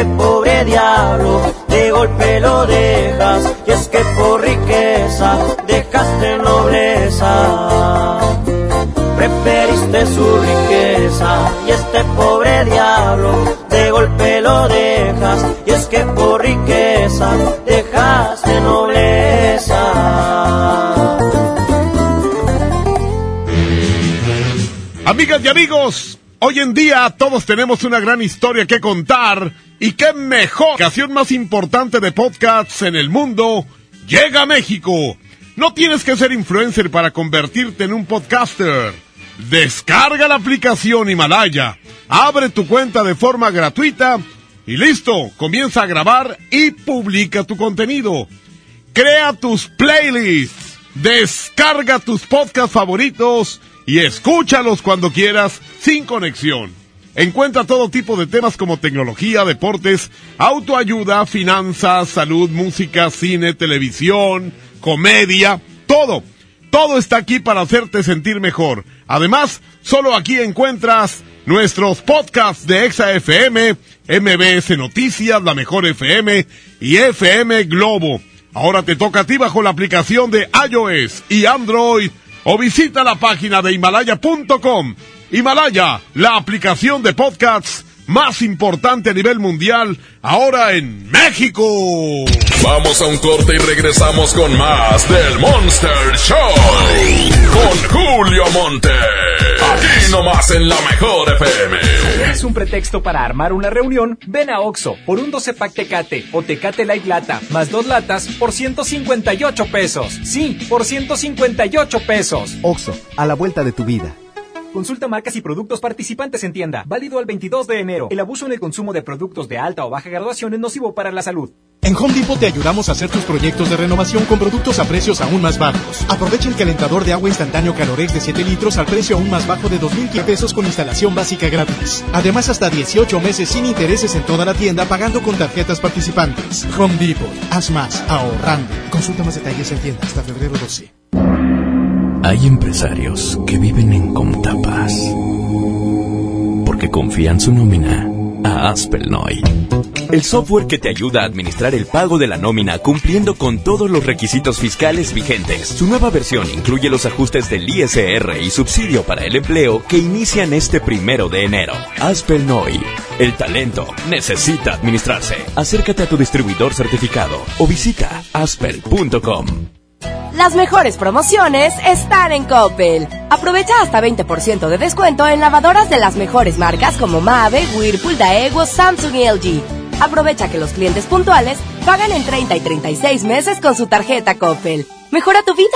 Este pobre diablo de golpe lo dejas. Y es que por riqueza dejaste nobleza. Preferiste su riqueza y este pobre diablo de golpe lo dejas. Y es que por riqueza dejaste nobleza. Amigas y amigos, hoy en día todos tenemos una gran historia que contar y qué mejor ocasión más importante de podcasts en el mundo llega a México. No tienes que ser influencer para convertirte en un podcaster. Descarga la aplicación Himalaya, abre tu cuenta de forma gratuita y listo, comienza a grabar y publica tu contenido. Crea tus playlists, descarga tus podcasts favoritos y escúchalos cuando quieras sin conexión. Encuentra todo tipo de temas como tecnología, deportes, autoayuda, finanzas, salud, música, cine, televisión, comedia, todo. Todo está aquí para hacerte sentir mejor. Además, solo aquí encuentras nuestros podcasts de Exa FM, MBS Noticias, La Mejor FM y FM Globo. Ahora te toca a ti bajo la aplicación de iOS y Android o visita la página de himalaya.com. Himalaya, la aplicación de podcasts más importante a nivel mundial, ahora en México. Vamos a un corte y regresamos con más del Monster Show. Con Julio Monte. Aquí nomás en la mejor FM. ¿Es un pretexto para armar una reunión? Ven a Oxo por un 12 pack Tecate o Tecate Light Lata más dos latas por 158 pesos. Sí, por 158 pesos. Oxo, a la vuelta de tu vida. Consulta marcas y productos participantes en tienda. Válido al 22 de enero. El abuso en el consumo de productos de alta o baja graduación es nocivo para la salud. En Home Depot te ayudamos a hacer tus proyectos de renovación con productos a precios aún más bajos. Aprovecha el calentador de agua instantáneo Calorex de 7 litros al precio aún más bajo de 2.000 pesos con instalación básica gratis. Además, hasta 18 meses sin intereses en toda la tienda pagando con tarjetas participantes. Home Depot. Haz más ahorrando. Consulta más detalles en tienda hasta febrero 12. Hay empresarios que viven en Comtapas porque confían su nómina a Aspelnoy. El software que te ayuda a administrar el pago de la nómina cumpliendo con todos los requisitos fiscales vigentes. Su nueva versión incluye los ajustes del ISR y subsidio para el empleo que inician este primero de enero. Aspelnoy. El talento necesita administrarse. Acércate a tu distribuidor certificado o visita aspel.com. Las mejores promociones están en Coppel. Aprovecha hasta 20% de descuento en lavadoras de las mejores marcas como Mave, Whirlpool, Daewoo, Samsung y LG. Aprovecha que los clientes puntuales pagan en 30 y 36 meses con su tarjeta Coppel. Mejora tu vida.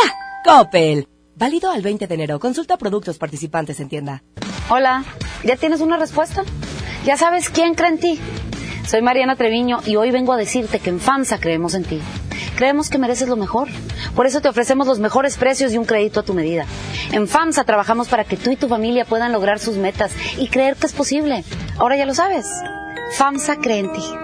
Coppel. Válido al 20 de enero. Consulta productos participantes en tienda. Hola, ¿ya tienes una respuesta? ¿Ya sabes quién cree en ti? Soy Mariana Treviño y hoy vengo a decirte que en FAMSA creemos en ti. Creemos que mereces lo mejor. Por eso te ofrecemos los mejores precios y un crédito a tu medida. En FAMSA trabajamos para que tú y tu familia puedan lograr sus metas y creer que es posible. Ahora ya lo sabes. FAMSA cree en ti.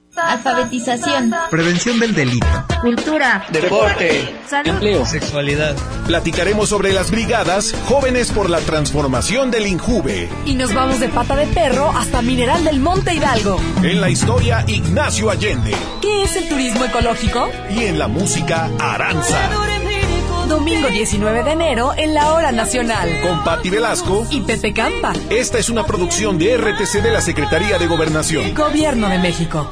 Alfabetización. Prevención del delito. Cultura. Deporte. Salud. Empleo. Sexualidad. Platicaremos sobre las brigadas Jóvenes por la Transformación del Injuve. Y nos vamos de pata de perro hasta Mineral del Monte Hidalgo. En la historia, Ignacio Allende. ¿Qué es el turismo ecológico? Y en la música, Aranza. Domingo 19 de enero en la Hora Nacional. Con Patti Velasco y Pepe Campa. Esta es una producción de RTC de la Secretaría de Gobernación. Gobierno de México.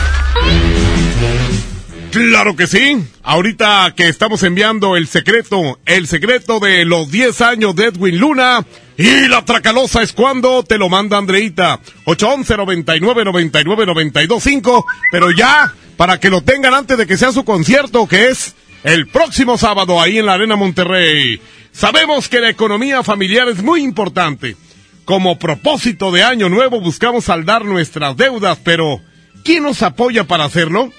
Claro que sí. Ahorita que estamos enviando el secreto, el secreto de los 10 años de Edwin Luna. Y la tracalosa es cuando te lo manda Andreita. 811 99 99 925. Pero ya, para que lo tengan antes de que sea su concierto, que es el próximo sábado ahí en la Arena Monterrey. Sabemos que la economía familiar es muy importante. Como propósito de año nuevo buscamos saldar nuestras deudas, pero ¿quién nos apoya para hacerlo?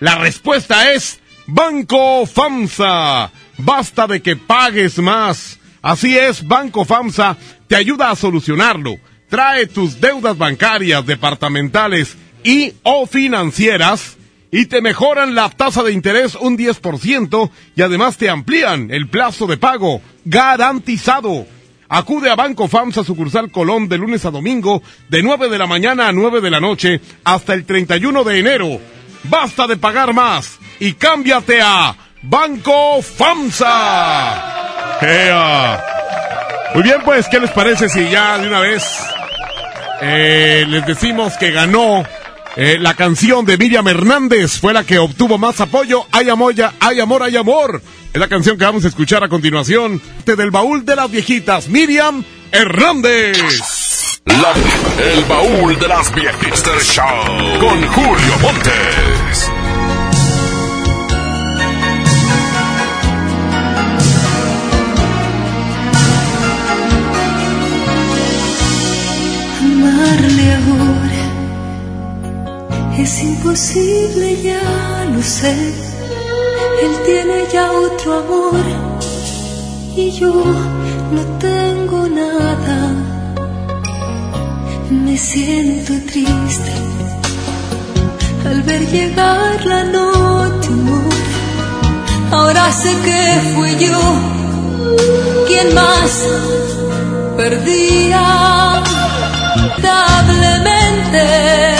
La respuesta es Banco FAMSA. Basta de que pagues más. Así es, Banco FAMSA te ayuda a solucionarlo. Trae tus deudas bancarias, departamentales y o financieras y te mejoran la tasa de interés un 10% y además te amplían el plazo de pago garantizado. Acude a Banco FAMSA sucursal Colón de lunes a domingo de 9 de la mañana a 9 de la noche hasta el 31 de enero. Basta de pagar más y cámbiate a Banco FAMSA. Muy bien, pues, ¿qué les parece si ya de una vez eh, les decimos que ganó eh, la canción de Miriam Hernández? Fue la que obtuvo más apoyo. Hay amor, ya, hay amor, hay amor. Es la canción que vamos a escuchar a continuación. Del baúl de las viejitas, Miriam Hernández. El baúl de las viejitas show con Julio Montes. Es imposible, ya lo sé. Él tiene ya otro amor y yo no tengo nada. Me siento triste al ver llegar la noche. Ahora sé que fui yo quien más perdía lamentablemente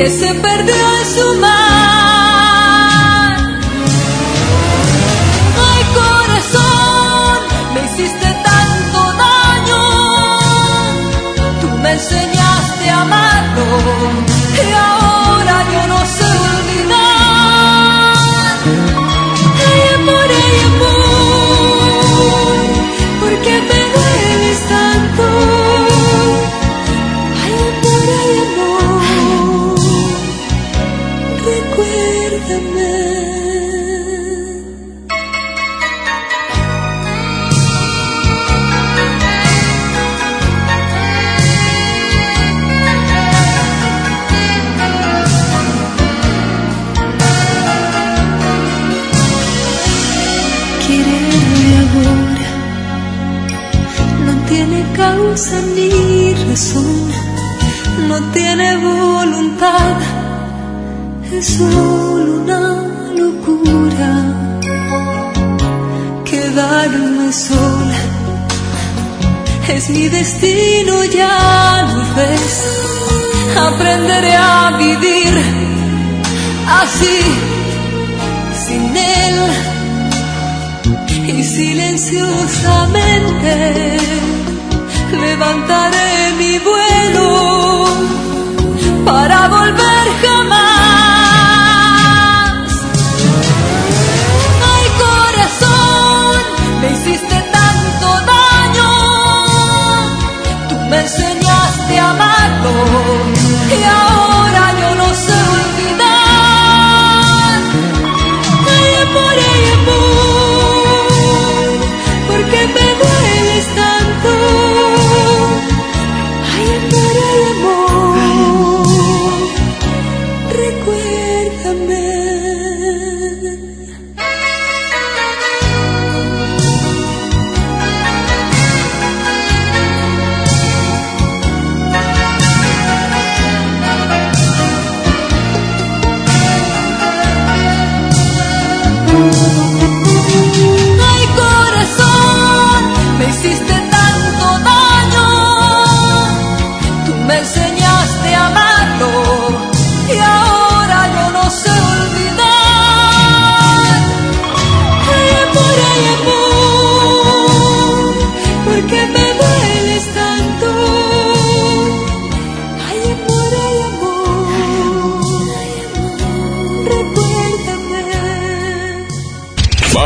que se perdió en su mar. Ay corazón, me hiciste tanto daño, tú me enseñaste a amarlo no tiene voluntad, es solo una locura. Quedarme sola es mi destino, ya lo ves. Aprenderé a vivir así, sin él y silenciosamente levantaré mi vuelo para volver jamás. Ay corazón, me hiciste tanto daño, tú me enseñaste a amarlo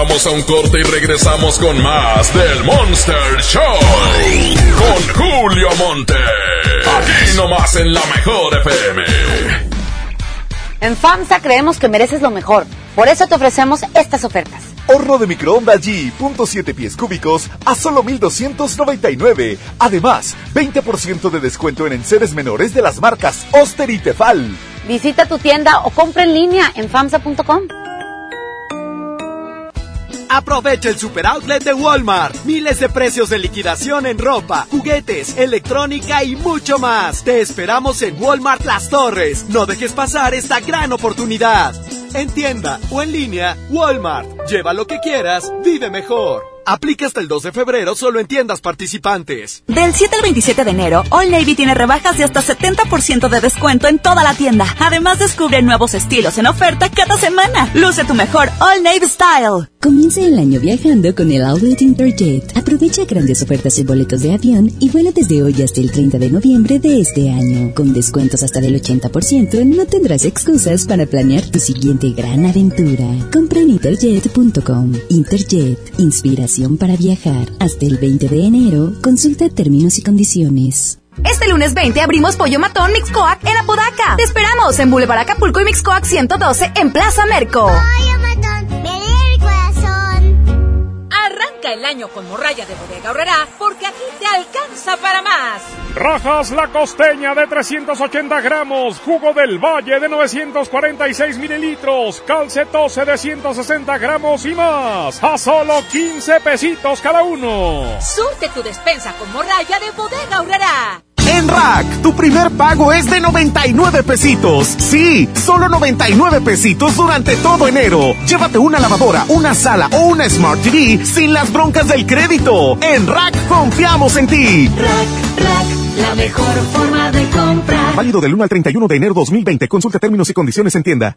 Vamos a un corte y regresamos con más del Monster Show. Con Julio Monte. Aquí nomás en la mejor FM. En FAMSA creemos que mereces lo mejor. Por eso te ofrecemos estas ofertas. Horno de microondas G, punto siete pies cúbicos a solo 1299. Además, 20% de descuento en enseres menores de las marcas Oster y Tefal. Visita tu tienda o compra en línea en FAMSA.com. Aprovecha el super outlet de Walmart. Miles de precios de liquidación en ropa, juguetes, electrónica y mucho más. Te esperamos en Walmart Las Torres. No dejes pasar esta gran oportunidad. En tienda o en línea, Walmart. Lleva lo que quieras, vive mejor. Aplica hasta el 2 de febrero solo en tiendas participantes. Del 7 al 27 de enero, All Navy tiene rebajas de hasta 70% de descuento en toda la tienda. Además, descubre nuevos estilos en oferta cada semana. Luce tu mejor All Navy Style. Comienza el año viajando con el Outlet Interjet. Aprovecha grandes ofertas en boletos de avión y vuela desde hoy hasta el 30 de noviembre de este año. Con descuentos hasta del 80%, no tendrás excusas para planear tu siguiente gran aventura. Compra en interjet.com. Interjet, para viajar. Hasta el 20 de enero, consulta términos y condiciones. Este lunes 20 abrimos Pollo Matón Mixcoac en Apodaca. Te esperamos en Boulevard Acapulco y Mixcoac 112 en Plaza Merco. Pollo Arranca el año con morralla de bodega horrera porque aquí te alcanza para más. Rajas la costeña de 380 gramos, jugo del valle de 946 mililitros, calcetose de 160 gramos y más, a solo 15 pesitos cada uno. Surte tu despensa con morralla de bodega horrera. En Rack, tu primer pago es de 99 pesitos. Sí, solo 99 pesitos durante todo enero. Llévate una lavadora, una sala o una Smart TV sin las broncas del crédito. En Rack confiamos en ti. Rack, rack, la mejor forma de comprar. Válido del 1 al 31 de enero 2020. Consulta términos y condiciones en tienda.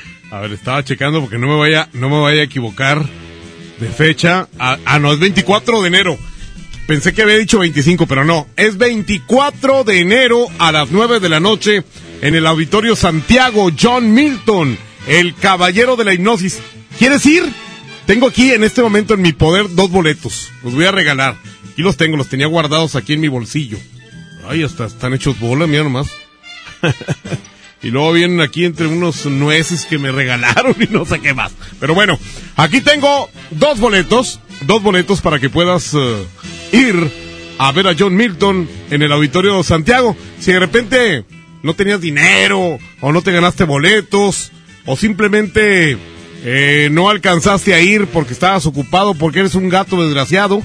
A ver, estaba checando porque no me vaya, no me vaya a equivocar de fecha. Ah, ah, no, es 24 de enero. Pensé que había dicho 25, pero no. Es 24 de enero a las 9 de la noche en el Auditorio Santiago John Milton, el caballero de la hipnosis. ¿Quieres ir? Tengo aquí en este momento en mi poder dos boletos. Los voy a regalar. Aquí los tengo, los tenía guardados aquí en mi bolsillo. Ay, hasta están hechos bola, mira nomás. Y luego vienen aquí entre unos nueces que me regalaron y no sé qué más. Pero bueno, aquí tengo dos boletos, dos boletos para que puedas eh, ir a ver a John Milton en el Auditorio Santiago. Si de repente no tenías dinero o no te ganaste boletos o simplemente eh, no alcanzaste a ir porque estabas ocupado porque eres un gato desgraciado,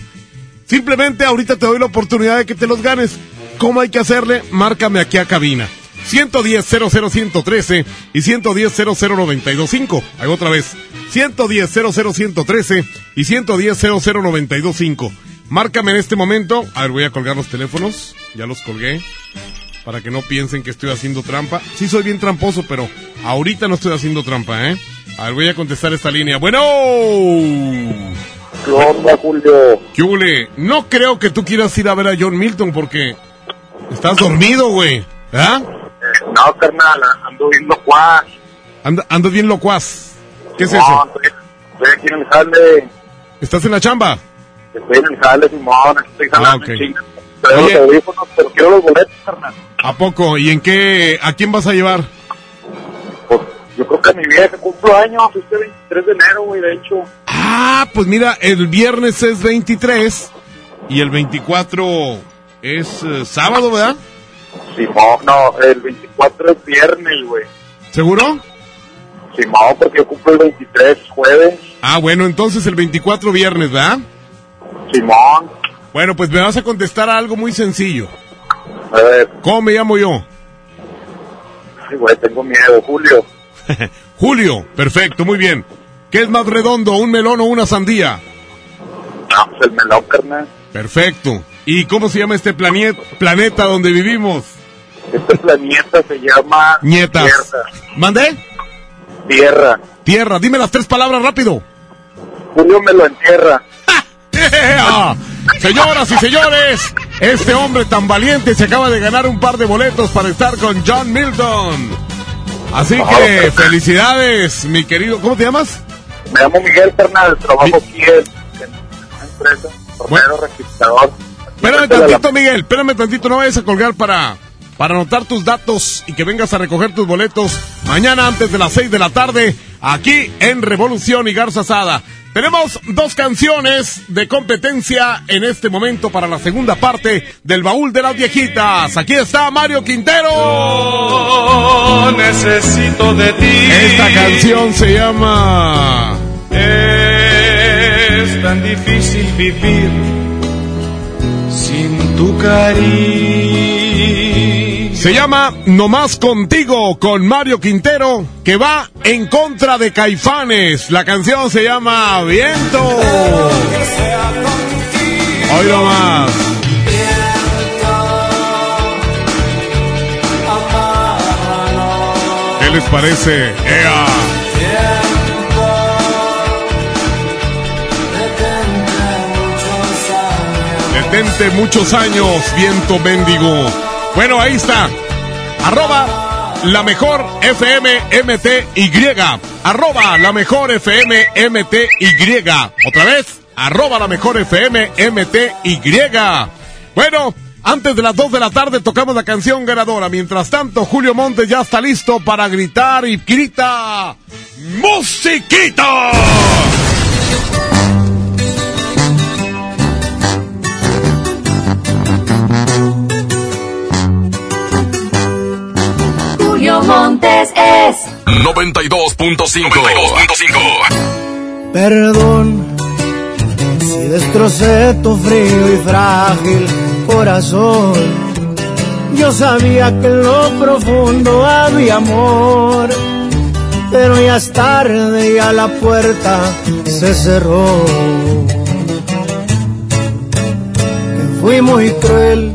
simplemente ahorita te doy la oportunidad de que te los ganes. ¿Cómo hay que hacerle? Márcame aquí a cabina. 110-00-113 y 110-00-925. Ahí otra vez. 110-00-113 y 110-00-925. Márcame en este momento. A ver, voy a colgar los teléfonos. Ya los colgué. Para que no piensen que estoy haciendo trampa. Sí soy bien tramposo, pero ahorita no estoy haciendo trampa, ¿eh? A ver, voy a contestar esta línea. Bueno. ¿Qué onda, Julio? ¿Qué hule? No creo que tú quieras ir a ver a John Milton porque estás dormido, güey. ¿Ah? No, carnal, ando bien locuaz. Anda, ando bien locuaz. ¿Qué es eso? Estoy aquí en el jale. ¿Estás en la chamba? Estoy en el jale, Simón. Estoy Ah, jalando ok. en chinga. Traigo Oye. los audífonos, pero quiero los boletos, carnal. ¿A poco? ¿Y en qué? ¿A quién vas a llevar? Yo creo que a mi vieja cumplo años, este 23 de enero, güey, de hecho. Ah, pues mira, el viernes es 23 y el 24 es eh, sábado, ¿verdad? Simón, no, el 24 es viernes, güey. ¿Seguro? Simón, porque yo cumplo el 23 jueves. Ah, bueno, entonces el 24 viernes, ¿verdad? Simón. Bueno, pues me vas a contestar a algo muy sencillo. A ver, ¿Cómo me llamo yo? ay, güey, tengo miedo, Julio. Julio, perfecto, muy bien. ¿Qué es más redondo, un melón o una sandía? Ah, pues el melón, carnal. Perfecto. ¿Y cómo se llama este planie- planeta donde vivimos? Este planeta se llama Nietas. Tierra. ¿Mandé? Tierra. Tierra, dime las tres palabras rápido. Julio me lo entierra. Señoras y señores, este hombre tan valiente se acaba de ganar un par de boletos para estar con John Milton. Así que felicidades, mi querido. ¿Cómo te llamas? Me llamo Miguel Fernández, trabajo aquí en, en una empresa, tornero, registrador. Espérame tantito, Miguel, espérame tantito, no vayas a colgar para, para anotar tus datos y que vengas a recoger tus boletos mañana antes de las 6 de la tarde, aquí en Revolución y Garza Sada. Tenemos dos canciones de competencia en este momento para la segunda parte del baúl de las viejitas. Aquí está Mario Quintero. necesito de ti. Esta canción se llama... Es tan difícil vivir tu cariño. Se llama Nomás Contigo con Mario Quintero, que va en contra de Caifanes. La canción se llama Viento. Hoy nomás. ¿Qué les parece? ¡Ea! Muchos años, viento mendigo. Bueno, ahí está. Arroba la mejor FM MTY. Arroba la mejor FM MTY. Otra vez, arroba la mejor FM MTY. Bueno, antes de las 2 de la tarde tocamos la canción ganadora. Mientras tanto, Julio Montes ya está listo para gritar y grita ¡Musiquita! Julio Montes es 92.5. Perdón si destrocé tu frío y frágil corazón. Yo sabía que en lo profundo había amor, pero ya es tarde y a la puerta se cerró. Que fui muy cruel,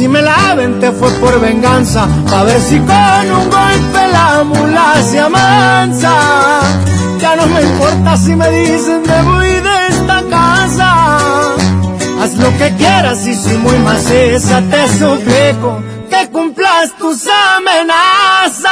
Si me la te fue por venganza, pa' ver si con un golpe la mula se amansa. importa si me dicen me voy de esta casa. Haz lo que quieras y si muy maciza te suplico que cumplas tus amenazas.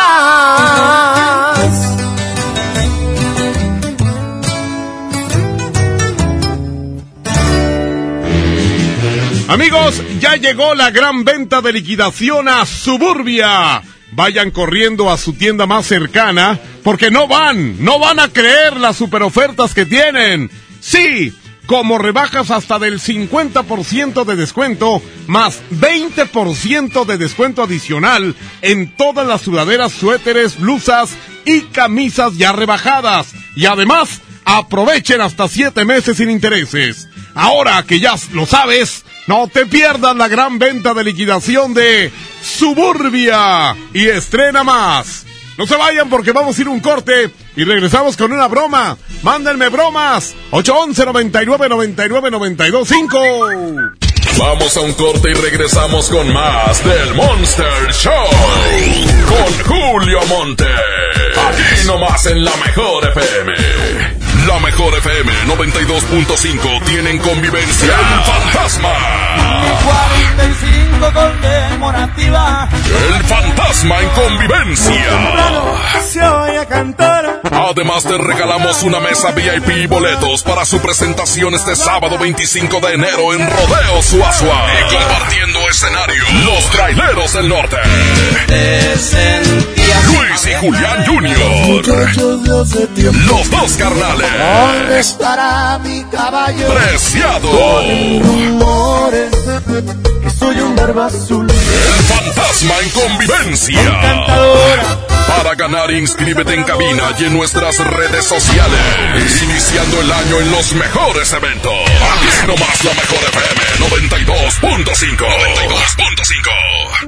Amigos, ya llegó la gran venta de liquidación a Suburbia. Vayan corriendo a su tienda más cercana porque no van, no van a creer las super ofertas que tienen. Sí, como rebajas hasta del 50% de descuento, más 20% de descuento adicional en todas las sudaderas, suéteres, blusas y camisas ya rebajadas. Y además, aprovechen hasta 7 meses sin intereses. Ahora que ya lo sabes, no te pierdas la gran venta de liquidación de Suburbia y estrena más. No se vayan porque vamos a ir un corte y regresamos con una broma. Mándenme bromas. 811 99 99 92 5. Vamos a un corte y regresamos con más del Monster Show. Con Julio Monte. Aquí nomás en la mejor FM. La mejor FM 92.5 tienen convivencia El Fantasma. 45 conmemorativa. El Fantasma en convivencia. Se oye cantar. Además te regalamos una mesa VIP y boletos para su presentación este sábado 25 de enero en Rodeo Suazua. Y compartiendo escenario, los traileros del norte. Luis y Julián Jr. Los dos carnales. ¿Dónde estará? Preciado. Que soy un barba azul. El fantasma en convivencia. Encantadora. Para ganar, inscríbete en cabina y en nuestras redes sociales. Iniciando el año en los mejores eventos. Aquí nomás la mejor FM 92.5. 92.5.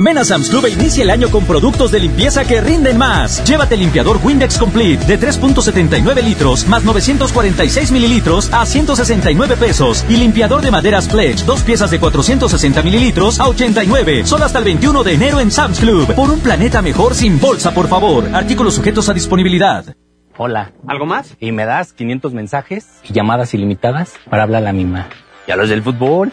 Ven a Sam's Club e inicia el año con productos de limpieza que rinden más. Llévate limpiador Windex Complete de 3.79 litros más 946 mililitros a 169 pesos. Y limpiador de maderas Pledge, dos piezas de 460 mililitros a 89. Solo hasta el 21 de enero en Sam's Club. Por un planeta mejor sin bolsa, por favor. Artículos sujetos a disponibilidad. Hola. ¿Algo más? Y me das 500 mensajes y llamadas ilimitadas para hablar a la misma. ¿Y a los del fútbol?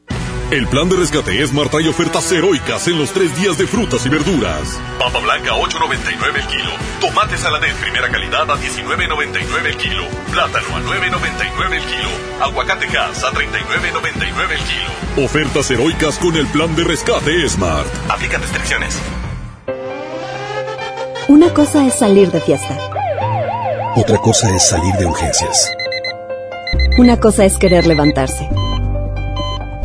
El plan de rescate Smart trae ofertas heroicas en los tres días de frutas y verduras. Papa blanca 8.99 el kilo. Tomate saladet primera calidad a 19.99 el kilo. Plátano a 9.99 el kilo. Aguacate gas a 39.99 el kilo. Ofertas heroicas con el plan de rescate Smart. Aplican restricciones. Una cosa es salir de fiesta. Otra cosa es salir de urgencias. Una cosa es querer levantarse.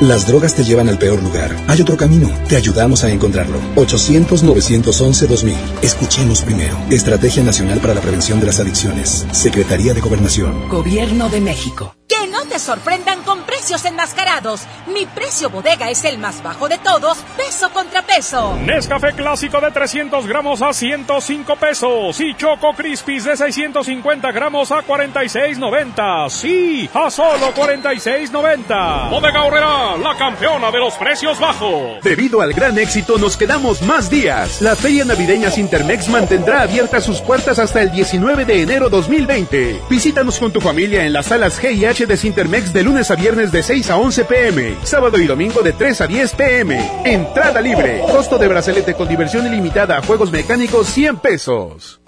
Las drogas te llevan al peor lugar. Hay otro camino. Te ayudamos a encontrarlo. 800-911-2000. Escuchemos primero. Estrategia Nacional para la Prevención de las Adicciones. Secretaría de Gobernación. Gobierno de México. Que no te sorprendan con precios enmascarados. Mi precio bodega es el más bajo de todos, peso contra peso. Nescafé clásico de 300 gramos a 105 pesos y Choco Crispis de 650 gramos a 46.90. Sí, a solo 46.90. Bodega Horrera, la campeona de los precios bajos. Debido al gran éxito, nos quedamos más días. La Feria Navideña Intermex mantendrá abiertas sus puertas hasta el 19 de enero 2020. Visítanos con tu familia en las salas G y H de Sintermex de lunes a viernes de 6 a 11 pm, sábado y domingo de 3 a 10 pm. Entrada libre. Costo de brazalete con diversión ilimitada, juegos mecánicos 100 pesos.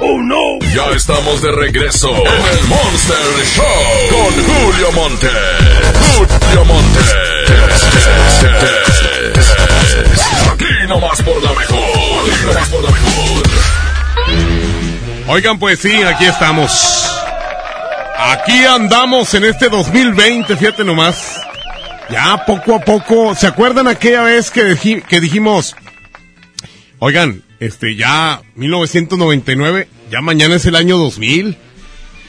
¡Oh, no! Ya estamos de regreso en el Monster Show con Julio Monte. Julio Monte. Aquí nomás por la mejor. Aquí nomás por la mejor. Oigan, pues sí, aquí estamos. Aquí andamos en este 2020, fíjate nomás. Ya poco a poco, ¿se acuerdan aquella vez que, dij- que dijimos, oigan, este ya 1999, ya mañana es el año 2000?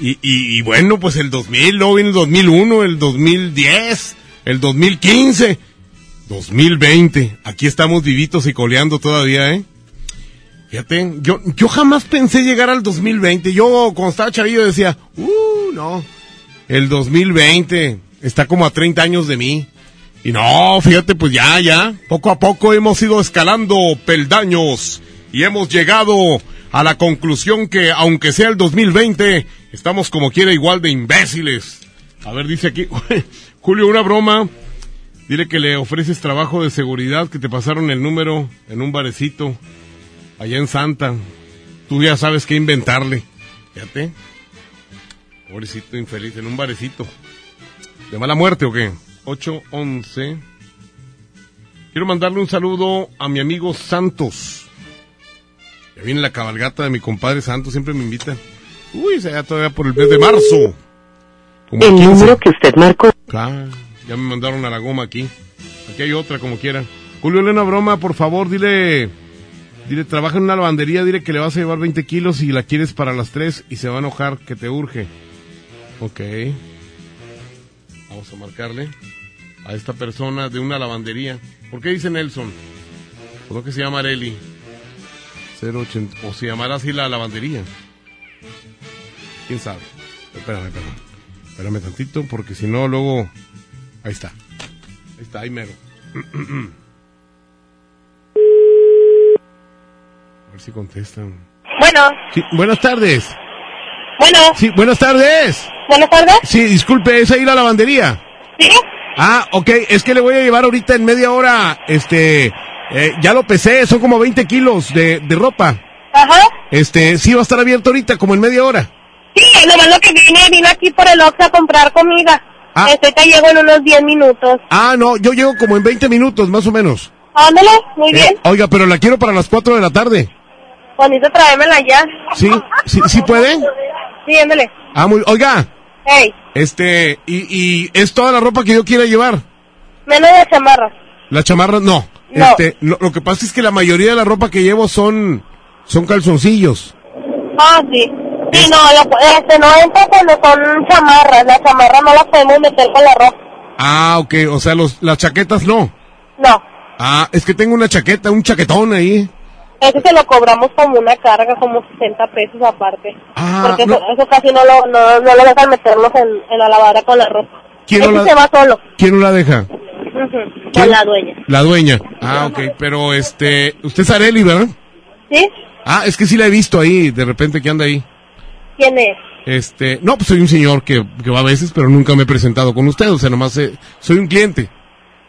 Y, y, bueno, pues el 2000, luego viene el 2001, el 2010, el 2015, 2020. Aquí estamos vivitos y coleando todavía, ¿eh? Fíjate, yo, yo jamás pensé llegar al 2020. Yo, cuando estaba chavillo, decía, uh, no, el 2020 está como a 30 años de mí. Y no, fíjate, pues ya, ya, poco a poco hemos ido escalando peldaños y hemos llegado a la conclusión que, aunque sea el 2020, estamos como quiera igual de imbéciles. A ver, dice aquí, Julio, una broma. Dile que le ofreces trabajo de seguridad, que te pasaron el número en un barecito allá en Santa. Tú ya sabes qué inventarle. Fíjate. Pobrecito infeliz, en un barecito. ¿De mala muerte o qué? 811. Quiero mandarle un saludo a mi amigo Santos. Ya viene la cabalgata de mi compadre Santos, siempre me invita. Uy, se todavía por el mes de marzo. Como El 15. número que usted marcó. Ah, ya me mandaron a la goma aquí. Aquí hay otra, como quiera. Julio, le una broma, por favor, dile. Dile, trabaja en una lavandería, dile que le vas a llevar 20 kilos y la quieres para las 3 y se va a enojar, que te urge. Ok. Vamos a marcarle a esta persona de una lavandería. ¿Por qué dice Nelson? ¿Por lo que se llama Areli? 080. O se llamará así la lavandería. ¿Quién sabe? Espérame, espérame. Espérame tantito, porque si no, luego. Ahí está. Ahí está, ahí mero. A ver si contestan. Bueno, Sí, buenas tardes. bueno, Sí, buenas tardes. buenas tardes. Sí, disculpe, ¿es ahí la lavandería? ¿Sí? Ah, ok, es que le voy a llevar ahorita en media hora, este, eh, ya lo pesé, son como 20 kilos de, de ropa. Ajá. Este, sí va a estar abierto ahorita, como en media hora. Sí, nomás lo que vine, vine aquí por el Oxxo a comprar comida. Ah. Este te llego en unos 10 minutos. Ah, no, yo llego como en 20 minutos, más o menos. Ándale, muy bien. Eh, oiga, pero la quiero para las 4 de la tarde. Bonito, tráemela ya. ¿Sí? ¿Sí, sí puede? Sí, ándale. Ah, muy, oiga, Hey, este, y, y es toda la ropa que yo quiera llevar. menos de chamarra. La chamarra, no. No. Este, lo, lo que pasa es que la mayoría de la ropa que llevo son, son calzoncillos. Ah, sí. Sí, no, lo- este, no entra cuando son chamarras. Las chamarras no las podemos meter con la ropa. Ah, ok, o sea, los, las chaquetas no. No. Ah, es que tengo una chaqueta, un chaquetón ahí. Ese se lo cobramos como una carga, como 60 pesos aparte. Ah, Porque no. eso, eso casi no lo, no, no lo dejan meternos en, en la lavadora con la ropa. ¿Quién no la- se va solo. ¿Quién la deja? Con la dueña. La dueña. Ah, ok, pero este, usted es Areli, ¿verdad? ¿Sí? Ah, es que sí la he visto ahí, de repente que anda ahí. ¿Quién es? Este, no, pues soy un señor que, que va a veces, pero nunca me he presentado con usted, o sea, nomás eh, soy un cliente.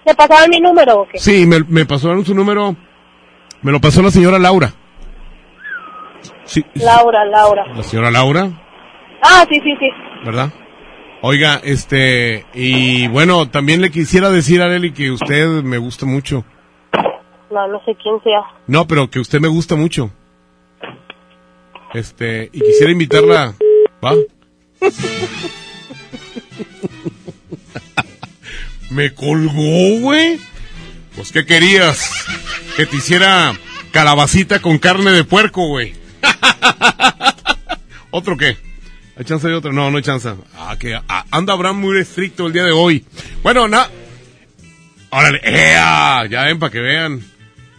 ¿Le pasaron mi número o qué? Sí, me, me pasaron su número, me lo pasó la señora Laura. Sí, Laura, Laura. la señora Laura, Ah, sí, sí, sí. ¿verdad? Oiga, este, y bueno, también le quisiera decir a Areli que usted me gusta mucho. No, no sé quién sea. No, pero que usted me gusta mucho. Este, y quisiera invitarla, ¿va? me colgó, güey. Pues, ¿qué querías? Que te hiciera calabacita con carne de puerco, güey. ¿Otro qué? ¿Hay chance de otro? No, no hay chance. Ah, que ah, anda Abraham muy estricto el día de hoy. Bueno, na... Órale, ¡ea! ya ven, para que vean.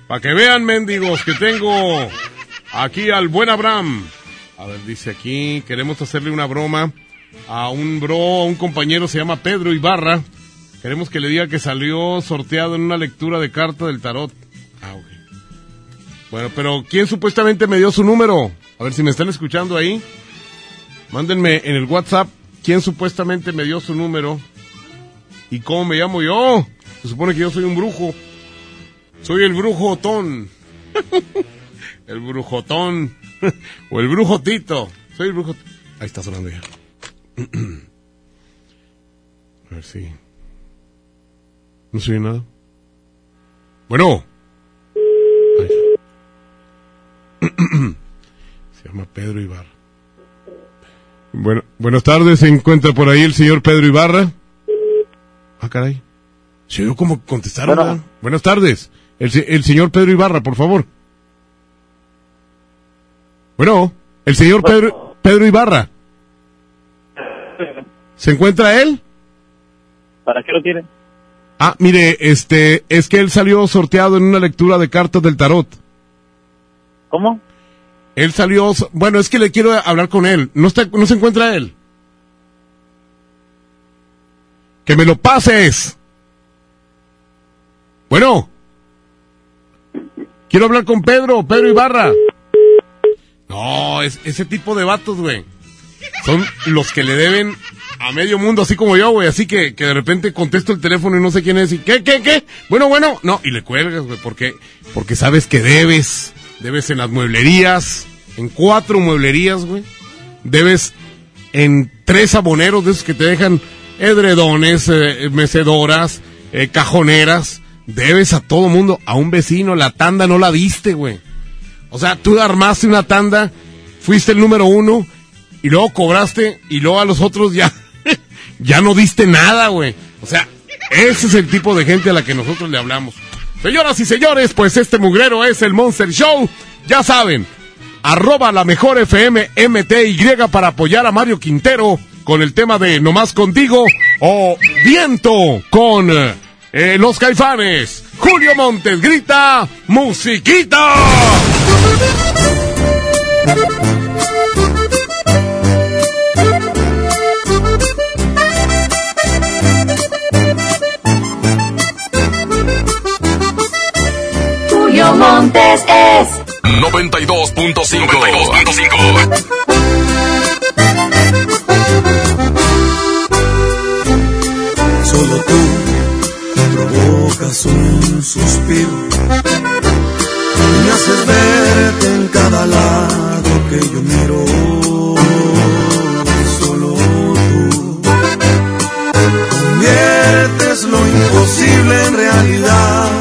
Para que vean, mendigos, que tengo aquí al buen Abraham. A ver, dice aquí, queremos hacerle una broma a un bro, a un compañero, se llama Pedro Ibarra. Queremos que le diga que salió sorteado en una lectura de carta del tarot. Ah, ok. Bueno, pero ¿quién supuestamente me dio su número? A ver si me están escuchando ahí. Mándenme en el WhatsApp quién supuestamente me dio su número y cómo me llamo yo. Se supone que yo soy un brujo. Soy el brujotón. el brujotón. o el brujotito. Soy el brujo. Ahí está sonando ya. A ver si. No se oye nada. Bueno. Ahí está. se llama Pedro Ibarra. Bueno, buenas tardes. ¿Se encuentra por ahí el señor Pedro Ibarra? Ah, caray. ¿Se oyó cómo contestaron? Bueno. Buenas tardes. El, el señor Pedro Ibarra, por favor. Bueno, el señor Pedro, Pedro Ibarra. ¿Se encuentra él? ¿Para qué lo tiene? Ah, mire, este, es que él salió sorteado en una lectura de cartas del tarot. ¿Cómo? Él salió, bueno, es que le quiero hablar con él. ¿No está, no se encuentra él? Que me lo pases. Bueno. Quiero hablar con Pedro, Pedro Ibarra. No, es ese tipo de vatos, güey. Son los que le deben a medio mundo, así como yo, güey. Así que, que de repente contesto el teléfono y no sé quién es. Y, ¿Qué, qué, qué? Bueno, bueno. No, y le cuelgas, güey. Porque, porque sabes que debes. Debes en las mueblerías. En cuatro mueblerías, güey. Debes en tres aboneros de esos que te dejan edredones, eh, mecedoras, eh, cajoneras. Debes a todo mundo. A un vecino, la tanda no la diste, güey. O sea, tú armaste una tanda, fuiste el número uno, y luego cobraste, y luego a los otros ya, ya no diste nada, güey. O sea, ese es el tipo de gente a la que nosotros le hablamos. Señoras y señores, pues este mugrero es el Monster Show. Ya saben, arroba la mejor FM MTY para apoyar a Mario Quintero con el tema de Nomás Contigo o Viento con eh, los caifanes. Julio Montes grita, musiquita. Montes es 92.5. 92.5. Solo tú provocas un suspiro y me haces verte en cada lado que yo miro. Solo tú conviertes lo imposible en realidad.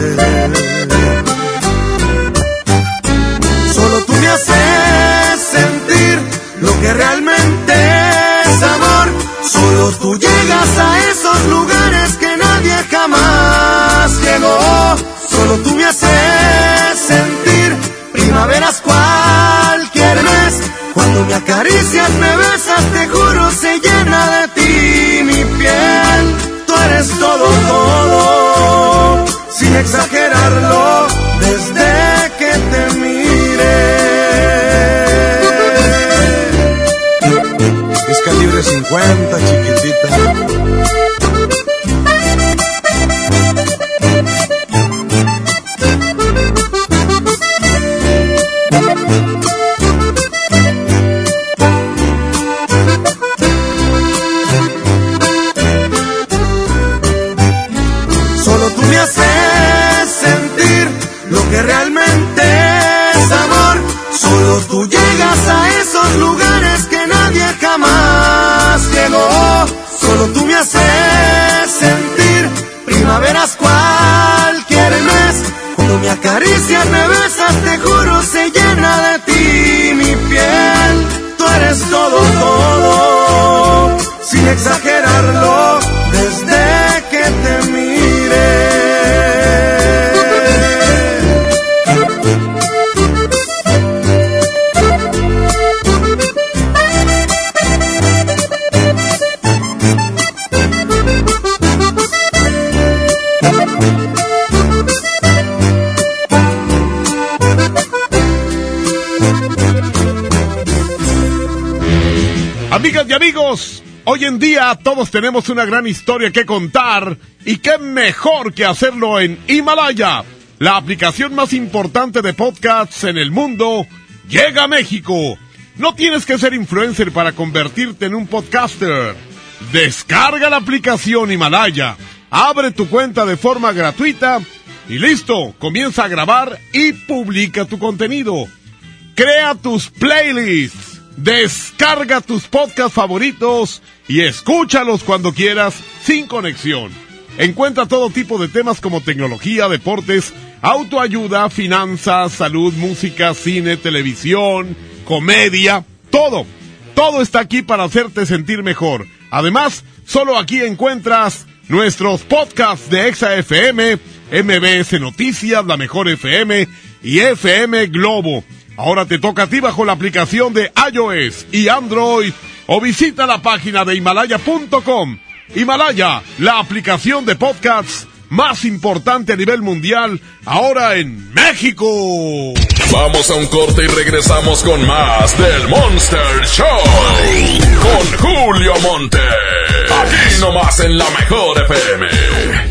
Acaricias, me besas, te juro, se llena de ti mi piel. Tú eres todo, todo, sin exagerarlo, desde que te mire. Es calibre 50, todos tenemos una gran historia que contar y qué mejor que hacerlo en Himalaya, la aplicación más importante de podcasts en el mundo, llega a México. No tienes que ser influencer para convertirte en un podcaster. Descarga la aplicación Himalaya, abre tu cuenta de forma gratuita y listo, comienza a grabar y publica tu contenido. Crea tus playlists. Descarga tus podcasts favoritos y escúchalos cuando quieras sin conexión. Encuentra todo tipo de temas como tecnología, deportes, autoayuda, finanzas, salud, música, cine, televisión, comedia, todo. Todo está aquí para hacerte sentir mejor. Además, solo aquí encuentras nuestros podcasts de Exa FM, MBS Noticias, La Mejor FM y FM Globo. Ahora te toca a ti bajo la aplicación de iOS y Android o visita la página de himalaya.com. Himalaya, la aplicación de podcasts más importante a nivel mundial, ahora en México. Vamos a un corte y regresamos con más del Monster Show. Con Julio Monte. Aquí nomás en la mejor FM.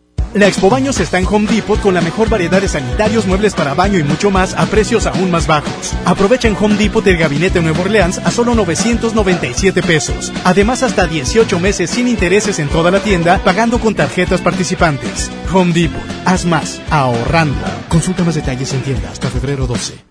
La Expo Baños está en Home Depot con la mejor variedad de sanitarios, muebles para baño y mucho más a precios aún más bajos. Aprovecha en Home Depot el gabinete Nuevo Orleans a solo 997 pesos. Además, hasta 18 meses sin intereses en toda la tienda, pagando con tarjetas participantes. Home Depot, haz más, ahorrando. Consulta más detalles en tienda hasta febrero 12.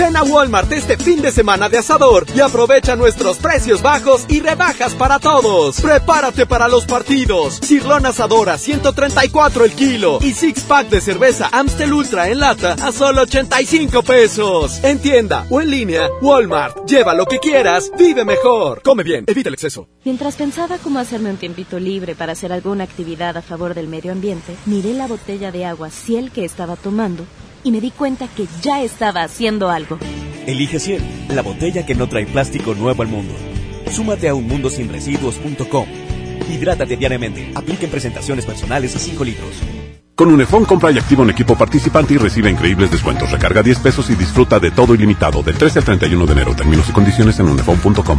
Ven a Walmart este fin de semana de asador y aprovecha nuestros precios bajos y rebajas para todos. Prepárate para los partidos. Cirlón asador a 134 el kilo y six pack de cerveza Amstel Ultra en lata a solo 85 pesos. En tienda o en línea, Walmart. Lleva lo que quieras, vive mejor. Come bien, evita el exceso. Mientras pensaba cómo hacerme un tiempito libre para hacer alguna actividad a favor del medio ambiente, miré la botella de agua Ciel que estaba tomando y me di cuenta que ya estaba haciendo algo. Elige Ciel, la botella que no trae plástico nuevo al mundo. Súmate a unmundosinresiduos.com. Hidrátate diariamente. Apliquen presentaciones personales a 5 litros. Con Unifón compra y activa un equipo participante y recibe increíbles descuentos. Recarga 10 pesos y disfruta de todo ilimitado del 13 al 31 de enero. Términos y condiciones en unifón.com.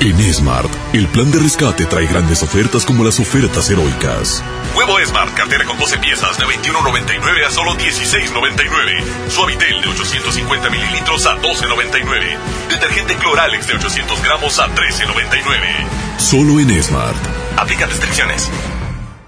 En Smart, el plan de rescate trae grandes ofertas como las ofertas heroicas. Huevo Smart, cartera con 12 piezas de 21.99 a solo 16.99. Suavitel de 850 mililitros a 12.99. Detergente Cloralex de 800 gramos a 13.99. Solo en Smart. Aplica restricciones.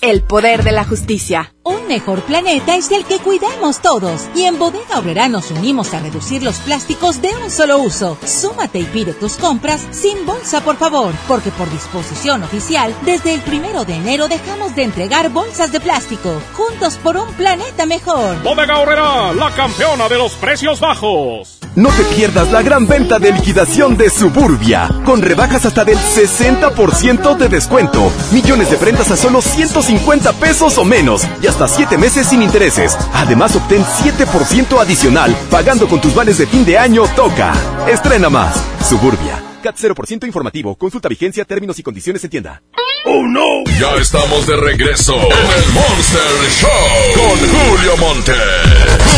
El poder de la justicia. Un mejor planeta es el que cuidamos todos. Y en Bodega Obrera nos unimos a reducir los plásticos de un solo uso. Súmate y pide tus compras sin bolsa, por favor. Porque por disposición oficial, desde el primero de enero dejamos de entregar bolsas de plástico. Juntos por un planeta mejor. Bodega Obrera, la campeona de los precios bajos. No te pierdas la gran venta de liquidación de Suburbia, con rebajas hasta del 60% de descuento. Millones de prendas a solo 150 pesos o menos y hasta 7 meses sin intereses. Además, obtén 7% adicional pagando con tus vales de fin de año Toca. Estrena más. Suburbia. CAT 0% informativo. Consulta vigencia, términos y condiciones en tienda. ¡Oh, no! Ya estamos de regreso en el Monster Show con Julio Monte.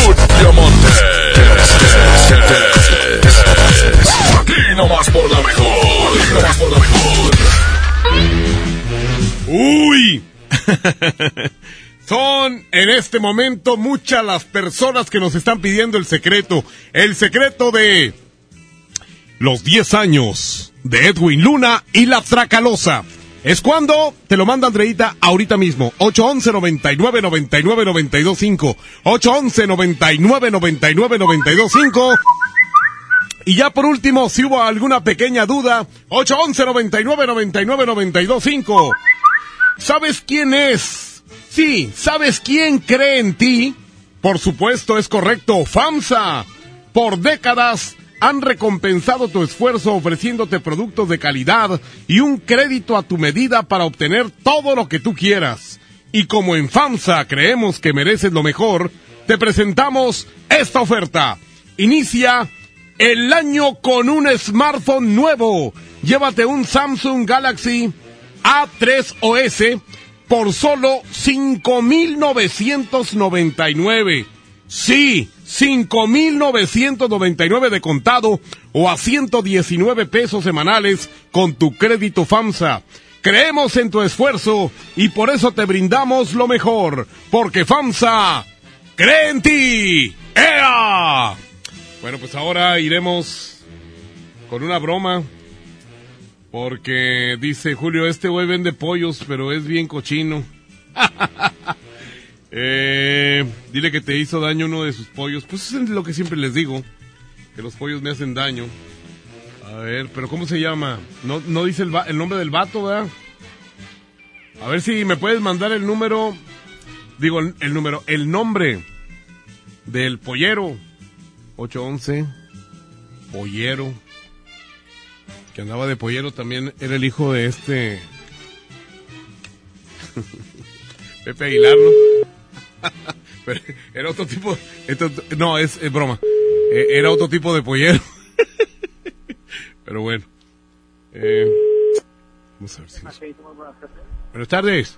Julio Monte. Aquí nomás por la mejor. Aquí nomás por la mejor. ¡Uy! Son en este momento muchas las personas que nos están pidiendo el secreto. El secreto de los 10 años de Edwin Luna y la Tracalosa. Es cuando te lo manda Andreita ahorita mismo. 811 99 99 925. 811 99 99 925. Y ya por último, si hubo alguna pequeña duda, 811 99 99 925. ¿Sabes quién es? Sí, ¿sabes quién cree en ti? Por supuesto, es correcto, FAMSA. Por décadas han recompensado tu esfuerzo ofreciéndote productos de calidad y un crédito a tu medida para obtener todo lo que tú quieras. Y como en FAMSA creemos que mereces lo mejor, te presentamos esta oferta. Inicia el año con un smartphone nuevo. Llévate un Samsung Galaxy A3 OS por solo 5.999. Sí, 5.999 de contado o a 119 pesos semanales con tu crédito FAMSA. Creemos en tu esfuerzo y por eso te brindamos lo mejor, porque FAMSA cree en ti. ¡Ea! Bueno, pues ahora iremos con una broma. Porque dice Julio, este güey vende pollos, pero es bien cochino. eh, dile que te hizo daño uno de sus pollos. Pues es lo que siempre les digo, que los pollos me hacen daño. A ver, pero ¿cómo se llama? No, no dice el, nombre del vato, ¿verdad? A ver si me puedes mandar el número, digo el, el número, el nombre del pollero. 811, pollero que andaba de pollero también era el hijo de este. Pepe Aguilar, ¿no? Pero era otro tipo. esto- no, es, es broma. Eh, era otro tipo de pollero. Pero bueno. Eh, vamos a ver si. Buenas tardes.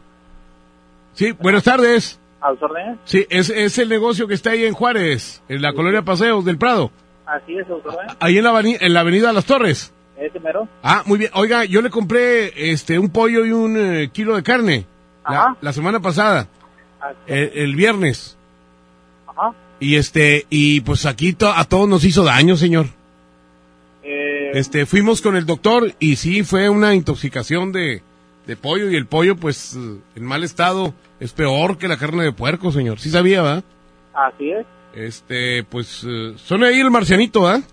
Sí, buenas tardes. ¿A órdenes? Sí, es, es el negocio que está ahí en Juárez, en la colonia Paseos del Prado. Así es. Ahí en la, en la avenida Las Torres. Ese mero. Ah, muy bien. Oiga, yo le compré este un pollo y un eh, kilo de carne la, la semana pasada, el, el viernes. Ajá. Y este y pues aquí to- a todos nos hizo daño, señor. Eh, Este fuimos con el doctor y sí fue una intoxicación de, de pollo y el pollo pues en mal estado es peor que la carne de puerco, señor. Sí sabía, ¿verdad? así es, Este, pues eh, son ahí el marcianito, ¿verdad?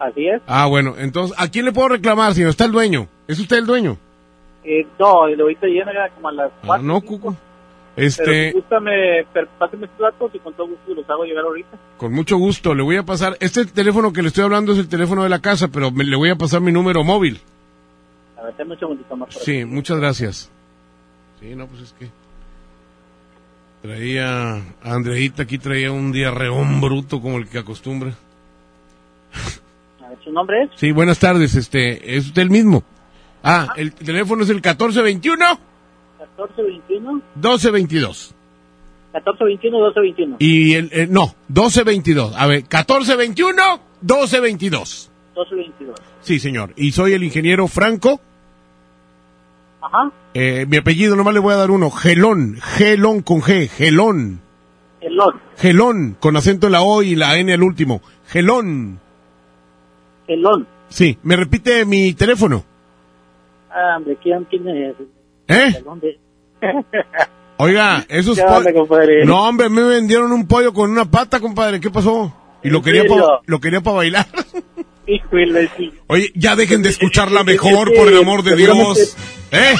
Así es. Ah, bueno, entonces, ¿a quién le puedo reclamar, señor? Está el dueño. ¿Es usted el dueño? Eh, no, y ahorita llena ya como a las Ah, 4. no, Cuco. Pero Este, si gusta, me, páseme sus datos y con todo gusto los hago llegar ahorita. con mucho gusto, le voy a pasar. Este teléfono que le estoy hablando es el teléfono de la casa, pero me- le voy a pasar mi número móvil. A ver, dame un segundito más. Sí, muchas gracias. Sí, no, pues es que. Traía. A Andreita aquí traía un diarreón bruto como el que acostumbra. ¿Su nombre es? Sí, buenas tardes, este. ¿Es usted el mismo? Ah, el teléfono es el 1421 1421 1222. 1421 1221 Y el, el- no, 1222. A ver, 1421 1222. 1222. Sí, señor. Y soy el ingeniero Franco. Ajá. Eh, mi apellido nomás le voy a dar uno. Gelón. Gelón con G. Gelón. El LON. Gelón. Con acento en la O y la N al último. Gelón. Sí. ¿Me repite mi teléfono? Ah, hombre, ¿quién, es? ¿Eh? Oiga, esos ¿Qué onda, pollos... No, hombre, me vendieron un pollo con una pata, compadre. ¿Qué pasó? Y lo ¿En quería serio? pa- lo quería para bailar. Oye, ya dejen de escucharla Es- mejor, por el amor de Dios. ¿Eh?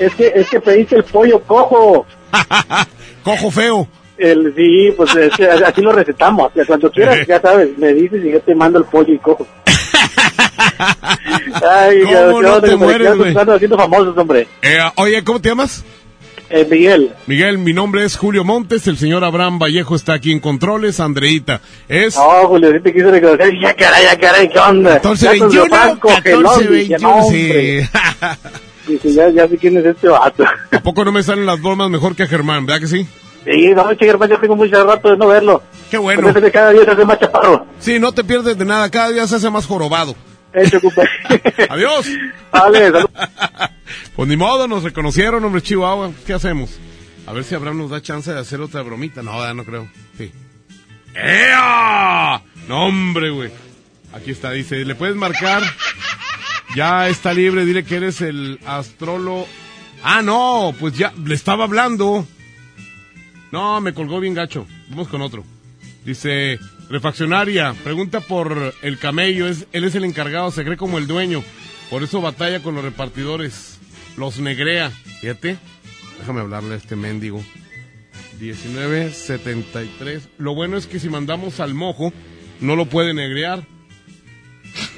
Es que, es que pediste el pollo cojo. Cojo feo. El, sí, pues es que así lo recetamos. Cuando quieras, ya sabes, me dices y yo te mando el pollo y cojo. Ay, ¿Cómo no te mueres, güey? haciendo famosos, hombre. Eh, oye, ¿cómo te llamas? Eh, Miguel. Miguel, mi nombre es Julio Montes, el señor Abraham Vallejo está aquí en controles, Andreita. Es No, Julio, sí te quise reconocer. Ya, caray, ya, caray, ¿qué onda? 1421, Ya con Franco, que no, 1421, no, sí. Dice, ya, ya sé quién es este vato. ¿A poco no me salen las bromas mejor que a Germán, verdad que sí? Sí, no, hermano, yo tengo mucho rato de no verlo. Qué bueno. Cada día se hace más chaparro. Sí, no te pierdes de nada, cada día se hace más jorobado. Eh, te ocupé. Adiós. Vale. Pues ni modo, nos reconocieron, hombre Chihuahua. ¿Qué hacemos? A ver si Abraham nos da chance de hacer otra bromita. No, ya no creo. Sí. ¡Ea! No, hombre, güey. Aquí está, dice, ¿le puedes marcar? Ya está libre, dile que eres el astrólogo. Ah, no, pues ya, le estaba hablando. No, me colgó bien gacho. Vamos con otro. Dice, refaccionaria, pregunta por el camello, es, él es el encargado, se cree como el dueño. Por eso batalla con los repartidores. Los negrea. Fíjate. Déjame hablarle a este mendigo. 1973. Lo bueno es que si mandamos al mojo, no lo puede negrear.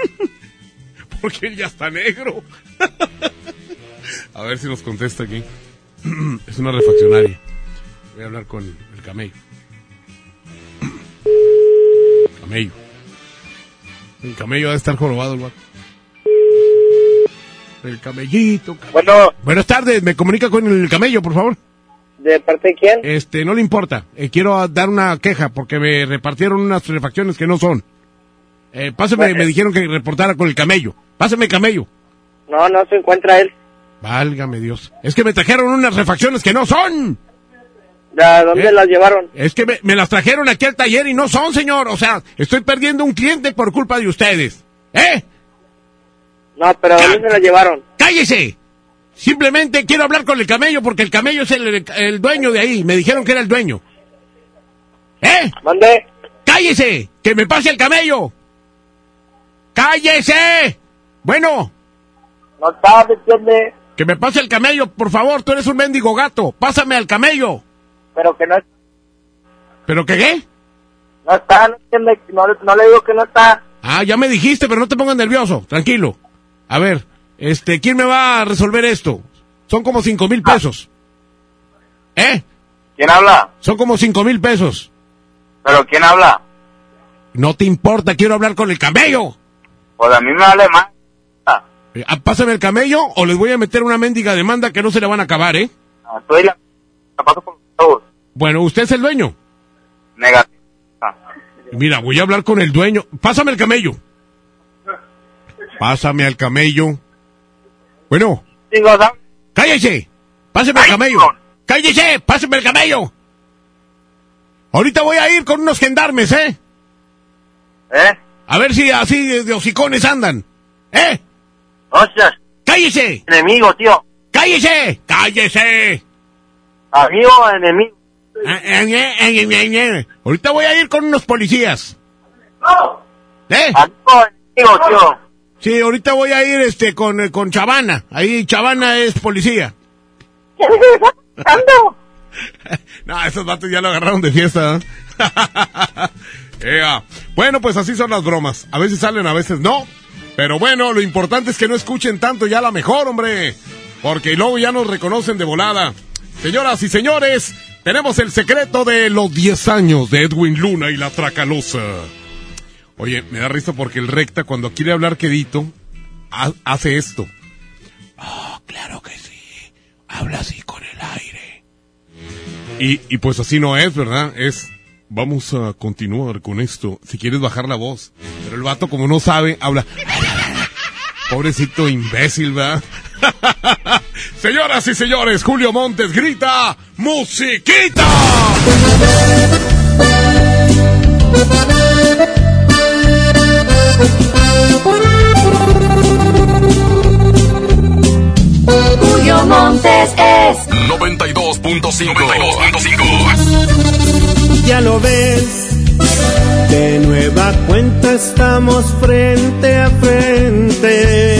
Porque él ya está negro. a ver si nos contesta aquí. es una refaccionaria. Voy a hablar con el camello. camello. El camello va a estar jorobado el vato. El camellito. Bueno, Buenas tardes, me comunica con el camello, por favor. ¿de parte de quién? Este, no le importa. Eh, quiero dar una queja porque me repartieron unas refacciones que no son. Eh, páseme, Bueno. me dijeron que reportara con el camello. Páseme camello. No, no se encuentra él. Válgame Dios. Es que me trajeron unas refacciones que no son. ¿A dónde ¿Eh? las llevaron? Es que me, me las trajeron aquí al taller y no son, señor. O sea, estoy perdiendo un cliente por culpa de ustedes. ¿Eh? No, pero ¿a dónde se las llevaron? ¡Cállese! Simplemente quiero hablar con el camello porque el camello es el, el dueño de ahí. Me dijeron que era el dueño. ¿Eh? ¿Dónde? ¡Cállese! ¡Que me pase el camello! ¡Cállese! Bueno, No estaba, ¿me entiende? que me pase el camello, por favor. Tú eres un mendigo gato. Pásame al camello. Pero que no, ¿Pero qué qué? no está, no entiende. No, no le digo que no está. Ah, ya me dijiste, pero no te pongas nervioso. Tranquilo. A ver, este, ¿quién me va a resolver esto? Son como cinco mil pesos. ¿Eh? ¿Quién habla? Son como cinco mil pesos. ¿Pero quién habla? No te importa, quiero hablar con el camello. Pues a mí me vale más. Ah, Pásame el camello o les voy a meter una mendiga demanda que no se le van a acabar, ¿eh? Estoy la... la paso por todos. Bueno, usted es el dueño. Negativo. Mira, voy a hablar con el dueño. Pásame el camello. Pásame al camello. Bueno, cállese. Pásame el camello. Cállese, pásame el camello. Ahorita voy a ir con unos gendarmes, ¿eh? ¿Eh? A ver si así de, hocicones andan. ¿Eh? Hostias. ¡Cállese! Enemigo, tío. ¡Cállese! ¡Cállese! Amigo enemigo. Ahorita voy a ir con unos policías. ¿Eh? Sí, ahorita voy a ir este con, eh, con Chavana. Ahí Chavana es policía. No, esos vatos ya lo agarraron de fiesta. ¿eh? Bueno, pues así son las bromas. A veces salen, a veces no. Pero bueno, lo importante es que no escuchen tanto ya la mejor, hombre. Porque luego ya nos reconocen de volada. Señoras y señores, tenemos el secreto de los 10 años de Edwin Luna y la Tracalosa. Oye, me da risa porque el recta cuando quiere hablar quedito, ha- hace esto. Oh, claro que sí. Habla así con el aire. Y, y pues así no es, ¿verdad? Es, vamos a continuar con esto. Si quieres bajar la voz. Pero el vato como no sabe, habla. Pobrecito imbécil, ¿verdad? Señoras y señores, Julio Montes grita, ¡Musiquita! Julio Montes es 92.5. Ya lo ves, de nueva cuenta estamos frente a frente.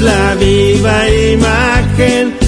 La viva imagen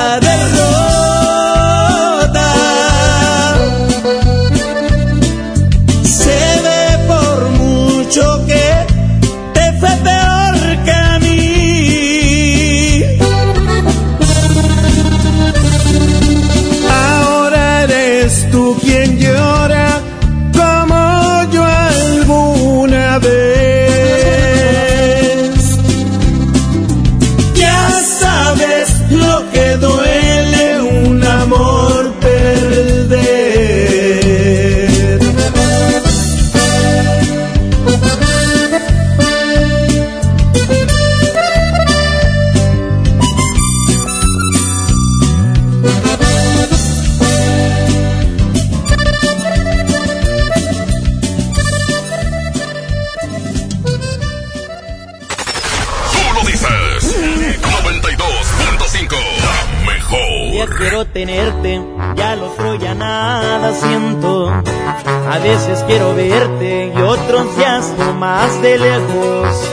otro ya nada siento. A veces quiero verte y otros ya más de lejos.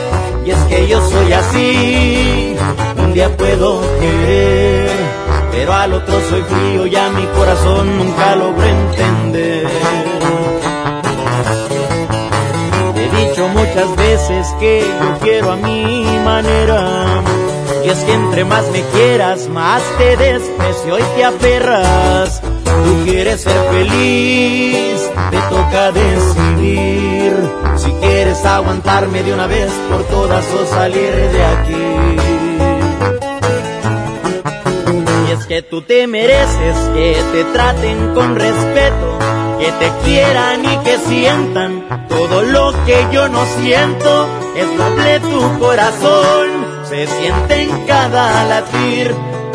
Y es que yo soy así, un día puedo querer, pero al otro soy frío, ya mi corazón nunca logró entender. He dicho muchas veces que yo quiero a mi manera y es que entre más me quieras, más te desprecio y te aferras. Tú quieres ser feliz, te toca decidir. Si quieres aguantarme de una vez por todas o salir de aquí. Y es que tú te mereces que te traten con respeto, que te quieran y que sientan todo lo que yo no siento. Es noble tu corazón se siente en cada latir,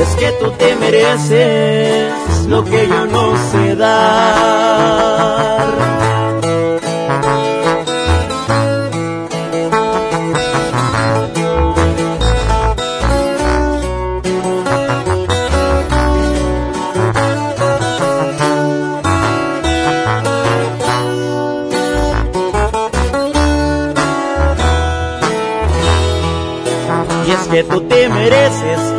es que tú te mereces lo que yo no sé dar. que tú te mereces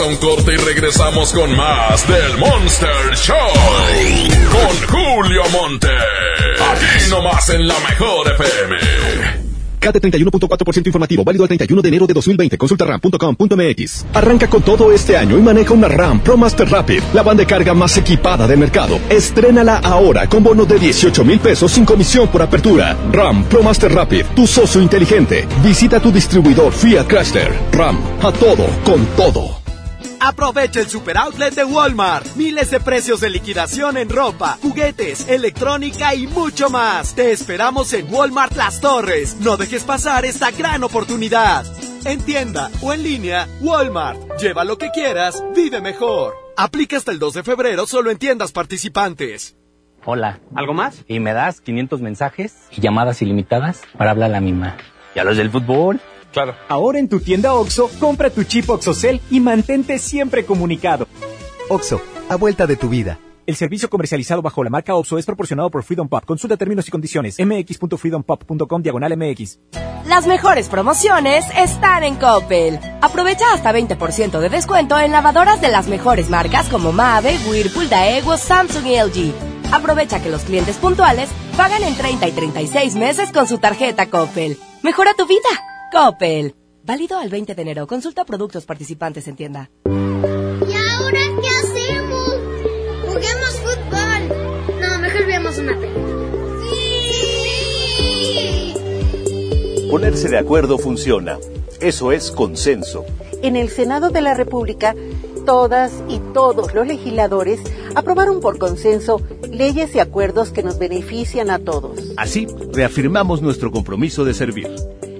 A un corte y regresamos con más del Monster Show. Con Julio Monte. Aquí nomás en la mejor FM. KT 31.4% informativo, válido al 31 de enero de 2020. Consulta ram.com.mx. Arranca con todo este año y maneja una RAM Pro Master Rapid, la banda de carga más equipada del mercado. Estrénala ahora con bono de 18 mil pesos sin comisión por apertura. RAM Pro Master Rapid, tu socio inteligente. Visita tu distribuidor Fiat Chrysler. RAM, a todo, con todo. Aprovecha el super outlet de Walmart. Miles de precios de liquidación en ropa, juguetes, electrónica y mucho más. Te esperamos en Walmart Las Torres. No dejes pasar esta gran oportunidad. En tienda o en línea, Walmart. Lleva lo que quieras, vive mejor. Aplica hasta el 2 de febrero solo en tiendas participantes. Hola. ¿Algo más? Y me das 500 mensajes y llamadas ilimitadas para hablar a la misma. ¿Y a los del fútbol? Claro. Ahora en tu tienda OXO, compra tu chip OXOCEL y mantente siempre comunicado. OXO, a vuelta de tu vida. El servicio comercializado bajo la marca OXO es proporcionado por Freedom Pop. Consulta términos y condiciones. mx.freedompop.com diagonal mx. Las mejores promociones están en Coppel. Aprovecha hasta 20% de descuento en lavadoras de las mejores marcas como Mave, Whirlpool, Daewoo, Samsung y LG. Aprovecha que los clientes puntuales pagan en 30 y 36 meses con su tarjeta Coppel. Mejora tu vida. Coppel. Válido al 20 de enero. Consulta productos participantes en tienda. ¿Y ahora qué hacemos? Juguemos fútbol. No, mejor veamos una película. ¡Sí! Ponerse de acuerdo funciona. Eso es consenso. En el Senado de la República, todas y todos los legisladores aprobaron por consenso leyes y acuerdos que nos benefician a todos. Así, reafirmamos nuestro compromiso de servir.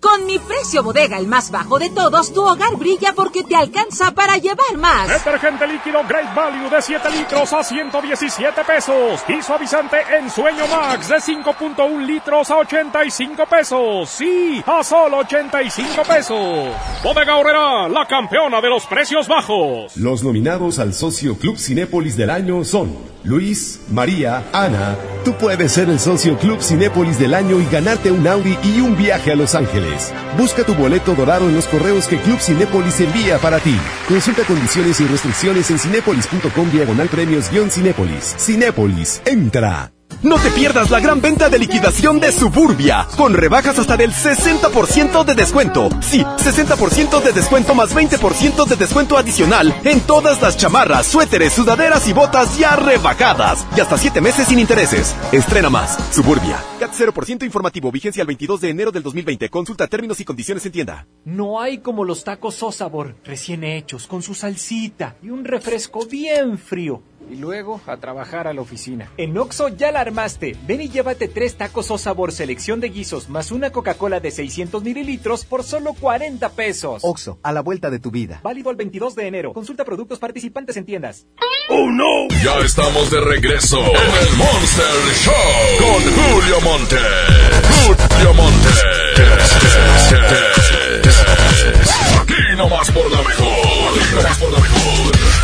Con mi precio bodega, el más bajo de todos, tu hogar brilla porque te alcanza para llevar más. Detergente líquido Great Value de 7 litros a 117 pesos. Y suavizante en Sueño Max de 5.1 litros a 85 pesos. Sí, a solo 85 pesos. Bodega Horrera, la campeona de los precios bajos. Los nominados al Socio Club Cinépolis del año son Luis, María, Ana. Tú puedes ser el Socio Club Cinépolis del año y ganarte un Audi y un viaje a Los Ángeles. Busca tu boleto dorado en los correos que Club Cinépolis envía para ti. Consulta condiciones y restricciones en cinépolis.com diagonal premios-cinépolis. Cinépolis, entra. No te pierdas la gran venta de liquidación de Suburbia, con rebajas hasta del 60% de descuento. Sí, 60% de descuento más 20% de descuento adicional en todas las chamarras, suéteres, sudaderas y botas ya rebajadas. Y hasta 7 meses sin intereses. Estrena más. Suburbia. CAT 0% informativo, vigencia el 22 de enero del 2020. Consulta términos y condiciones en tienda. No hay como los tacos o sabor, recién hechos, con su salsita y un refresco bien frío. Y luego a trabajar a la oficina. En Oxo ya la armaste. Ven y llévate tres tacos o sabor selección de guisos más una Coca-Cola de 600 mililitros por solo 40 pesos. Oxo, a la vuelta de tu vida. Válido el 22 de enero. Consulta productos participantes en tiendas. ¡Oh, no! Ya estamos de regreso en el Monster Show con Julio Monte. Julio Monte. Aquí nomás por la mejor. Aquí nomás por la mejor.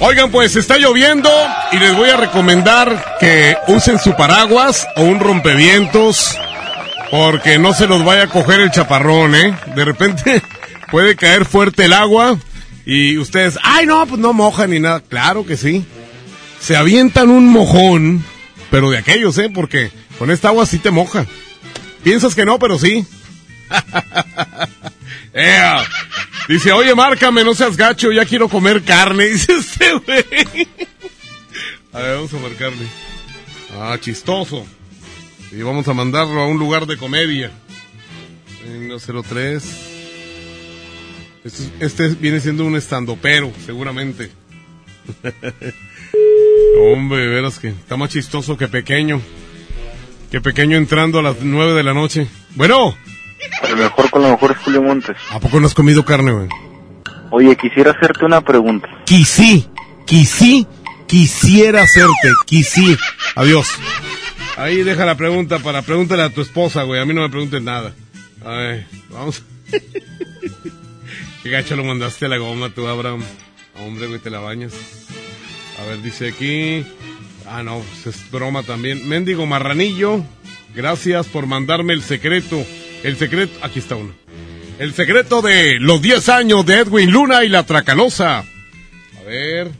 Oigan, pues está lloviendo y les voy a recomendar que usen su paraguas o un rompevientos porque no se los vaya a coger el chaparrón, ¿eh? De repente puede caer fuerte el agua y ustedes, ay no, pues no mojan ni nada. Claro que sí. Se avientan un mojón, pero de aquellos, ¿eh? Porque con esta agua sí te moja. Piensas que no, pero sí. Ea. Dice, oye, márcame, no seas gacho, ya quiero comer carne. Dice este güey. A ver, vamos a marcarle. Ah, chistoso. Y vamos a mandarlo a un lugar de comedia. Venga, 03. Este, este viene siendo un estandopero, seguramente. Hombre, veras que está más chistoso que pequeño. Que pequeño entrando a las 9 de la noche. Bueno. El mejor con lo mejor es Julio Montes. ¿A poco no has comido carne, güey? Oye, quisiera hacerte una pregunta. Quisí, quisí, quisiera hacerte, quisí. Adiós. Ahí deja la pregunta para pregúntale a tu esposa, güey. A mí no me preguntes nada. A ver, vamos. Qué gacho lo mandaste a la goma tú, Abraham. Hombre, güey, te la bañas. A ver, dice aquí. Ah, no, pues es broma también. Méndigo Marranillo, gracias por mandarme el secreto. El secreto, aquí está uno. El secreto de los 10 años de Edwin Luna y la Tracalosa. A ver,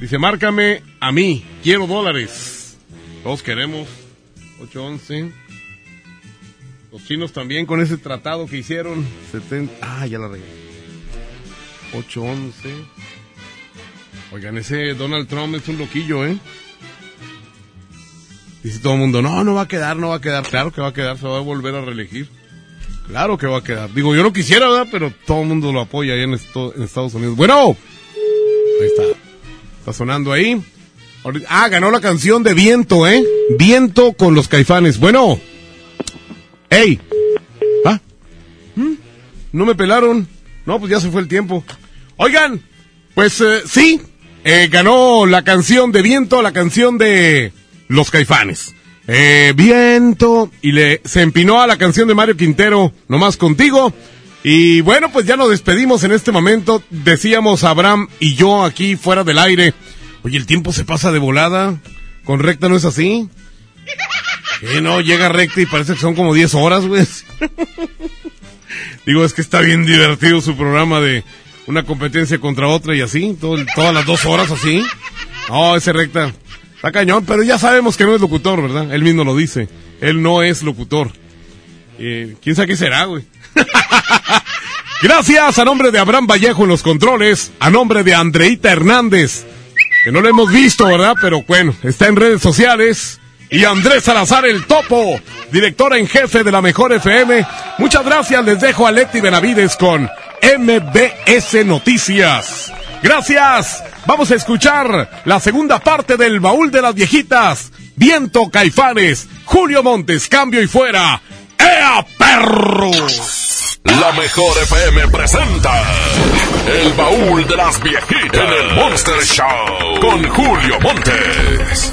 dice, márcame a mí, quiero dólares. Todos queremos. 811. Los chinos también con ese tratado que hicieron. 70. Ah, ya la regué. 811. Oigan, ese Donald Trump es un loquillo, ¿eh? Dice todo el mundo, no, no va a quedar, no va a quedar. Claro que va a quedar, se va a volver a reelegir. Claro que va a quedar. Digo, yo no quisiera, ¿verdad? Pero todo el mundo lo apoya ahí en, Estados Unidos. Bueno, ahí está. Está sonando ahí. Ah, ganó la canción de Viento, ¿eh? Viento con los caifanes. Bueno. ¡Ey! ¿Ah? ¿Mm? ¿No me pelaron? No, pues ya se fue el tiempo. Oigan, pues eh, sí, eh, ganó la canción de Viento, la canción de los caifanes. Eh, viento, y le se empinó a la canción de Mario Quintero, nomás contigo. Y bueno, pues ya nos despedimos en este momento. Decíamos Abraham y yo aquí fuera del aire. Oye, el tiempo se pasa de volada. Con recta no es así. Que no, llega recta y parece que son como 10 horas, güey. Digo, es que está bien divertido su programa de una competencia contra otra y así, todo todas las dos horas así. No, ese recta cañón, pero ya sabemos que no es locutor, ¿verdad? Él mismo lo dice. Él no es locutor. Eh, ¿Quién sabe qué será, güey? Gracias a nombre de Abraham Vallejo en los controles, a nombre de Andreita Hernández, que no lo hemos visto, ¿verdad? Pero bueno, está en redes sociales. Y Andrés Salazar el Topo, director en jefe de la Mejor FM. Muchas gracias, les dejo a Leti Benavides con MBS Noticias. Gracias. Vamos a escuchar la segunda parte del baúl de las viejitas. Viento Caifanes, Julio Montes, cambio y fuera. ¡Ea perro! La mejor FM presenta El baúl de las viejitas en el Monster Show con Julio Montes.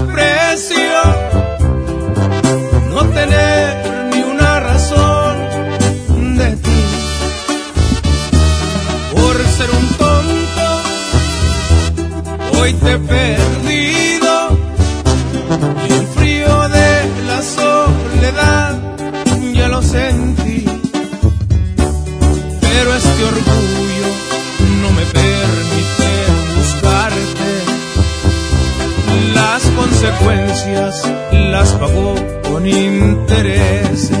consecuencias las pagó con interés.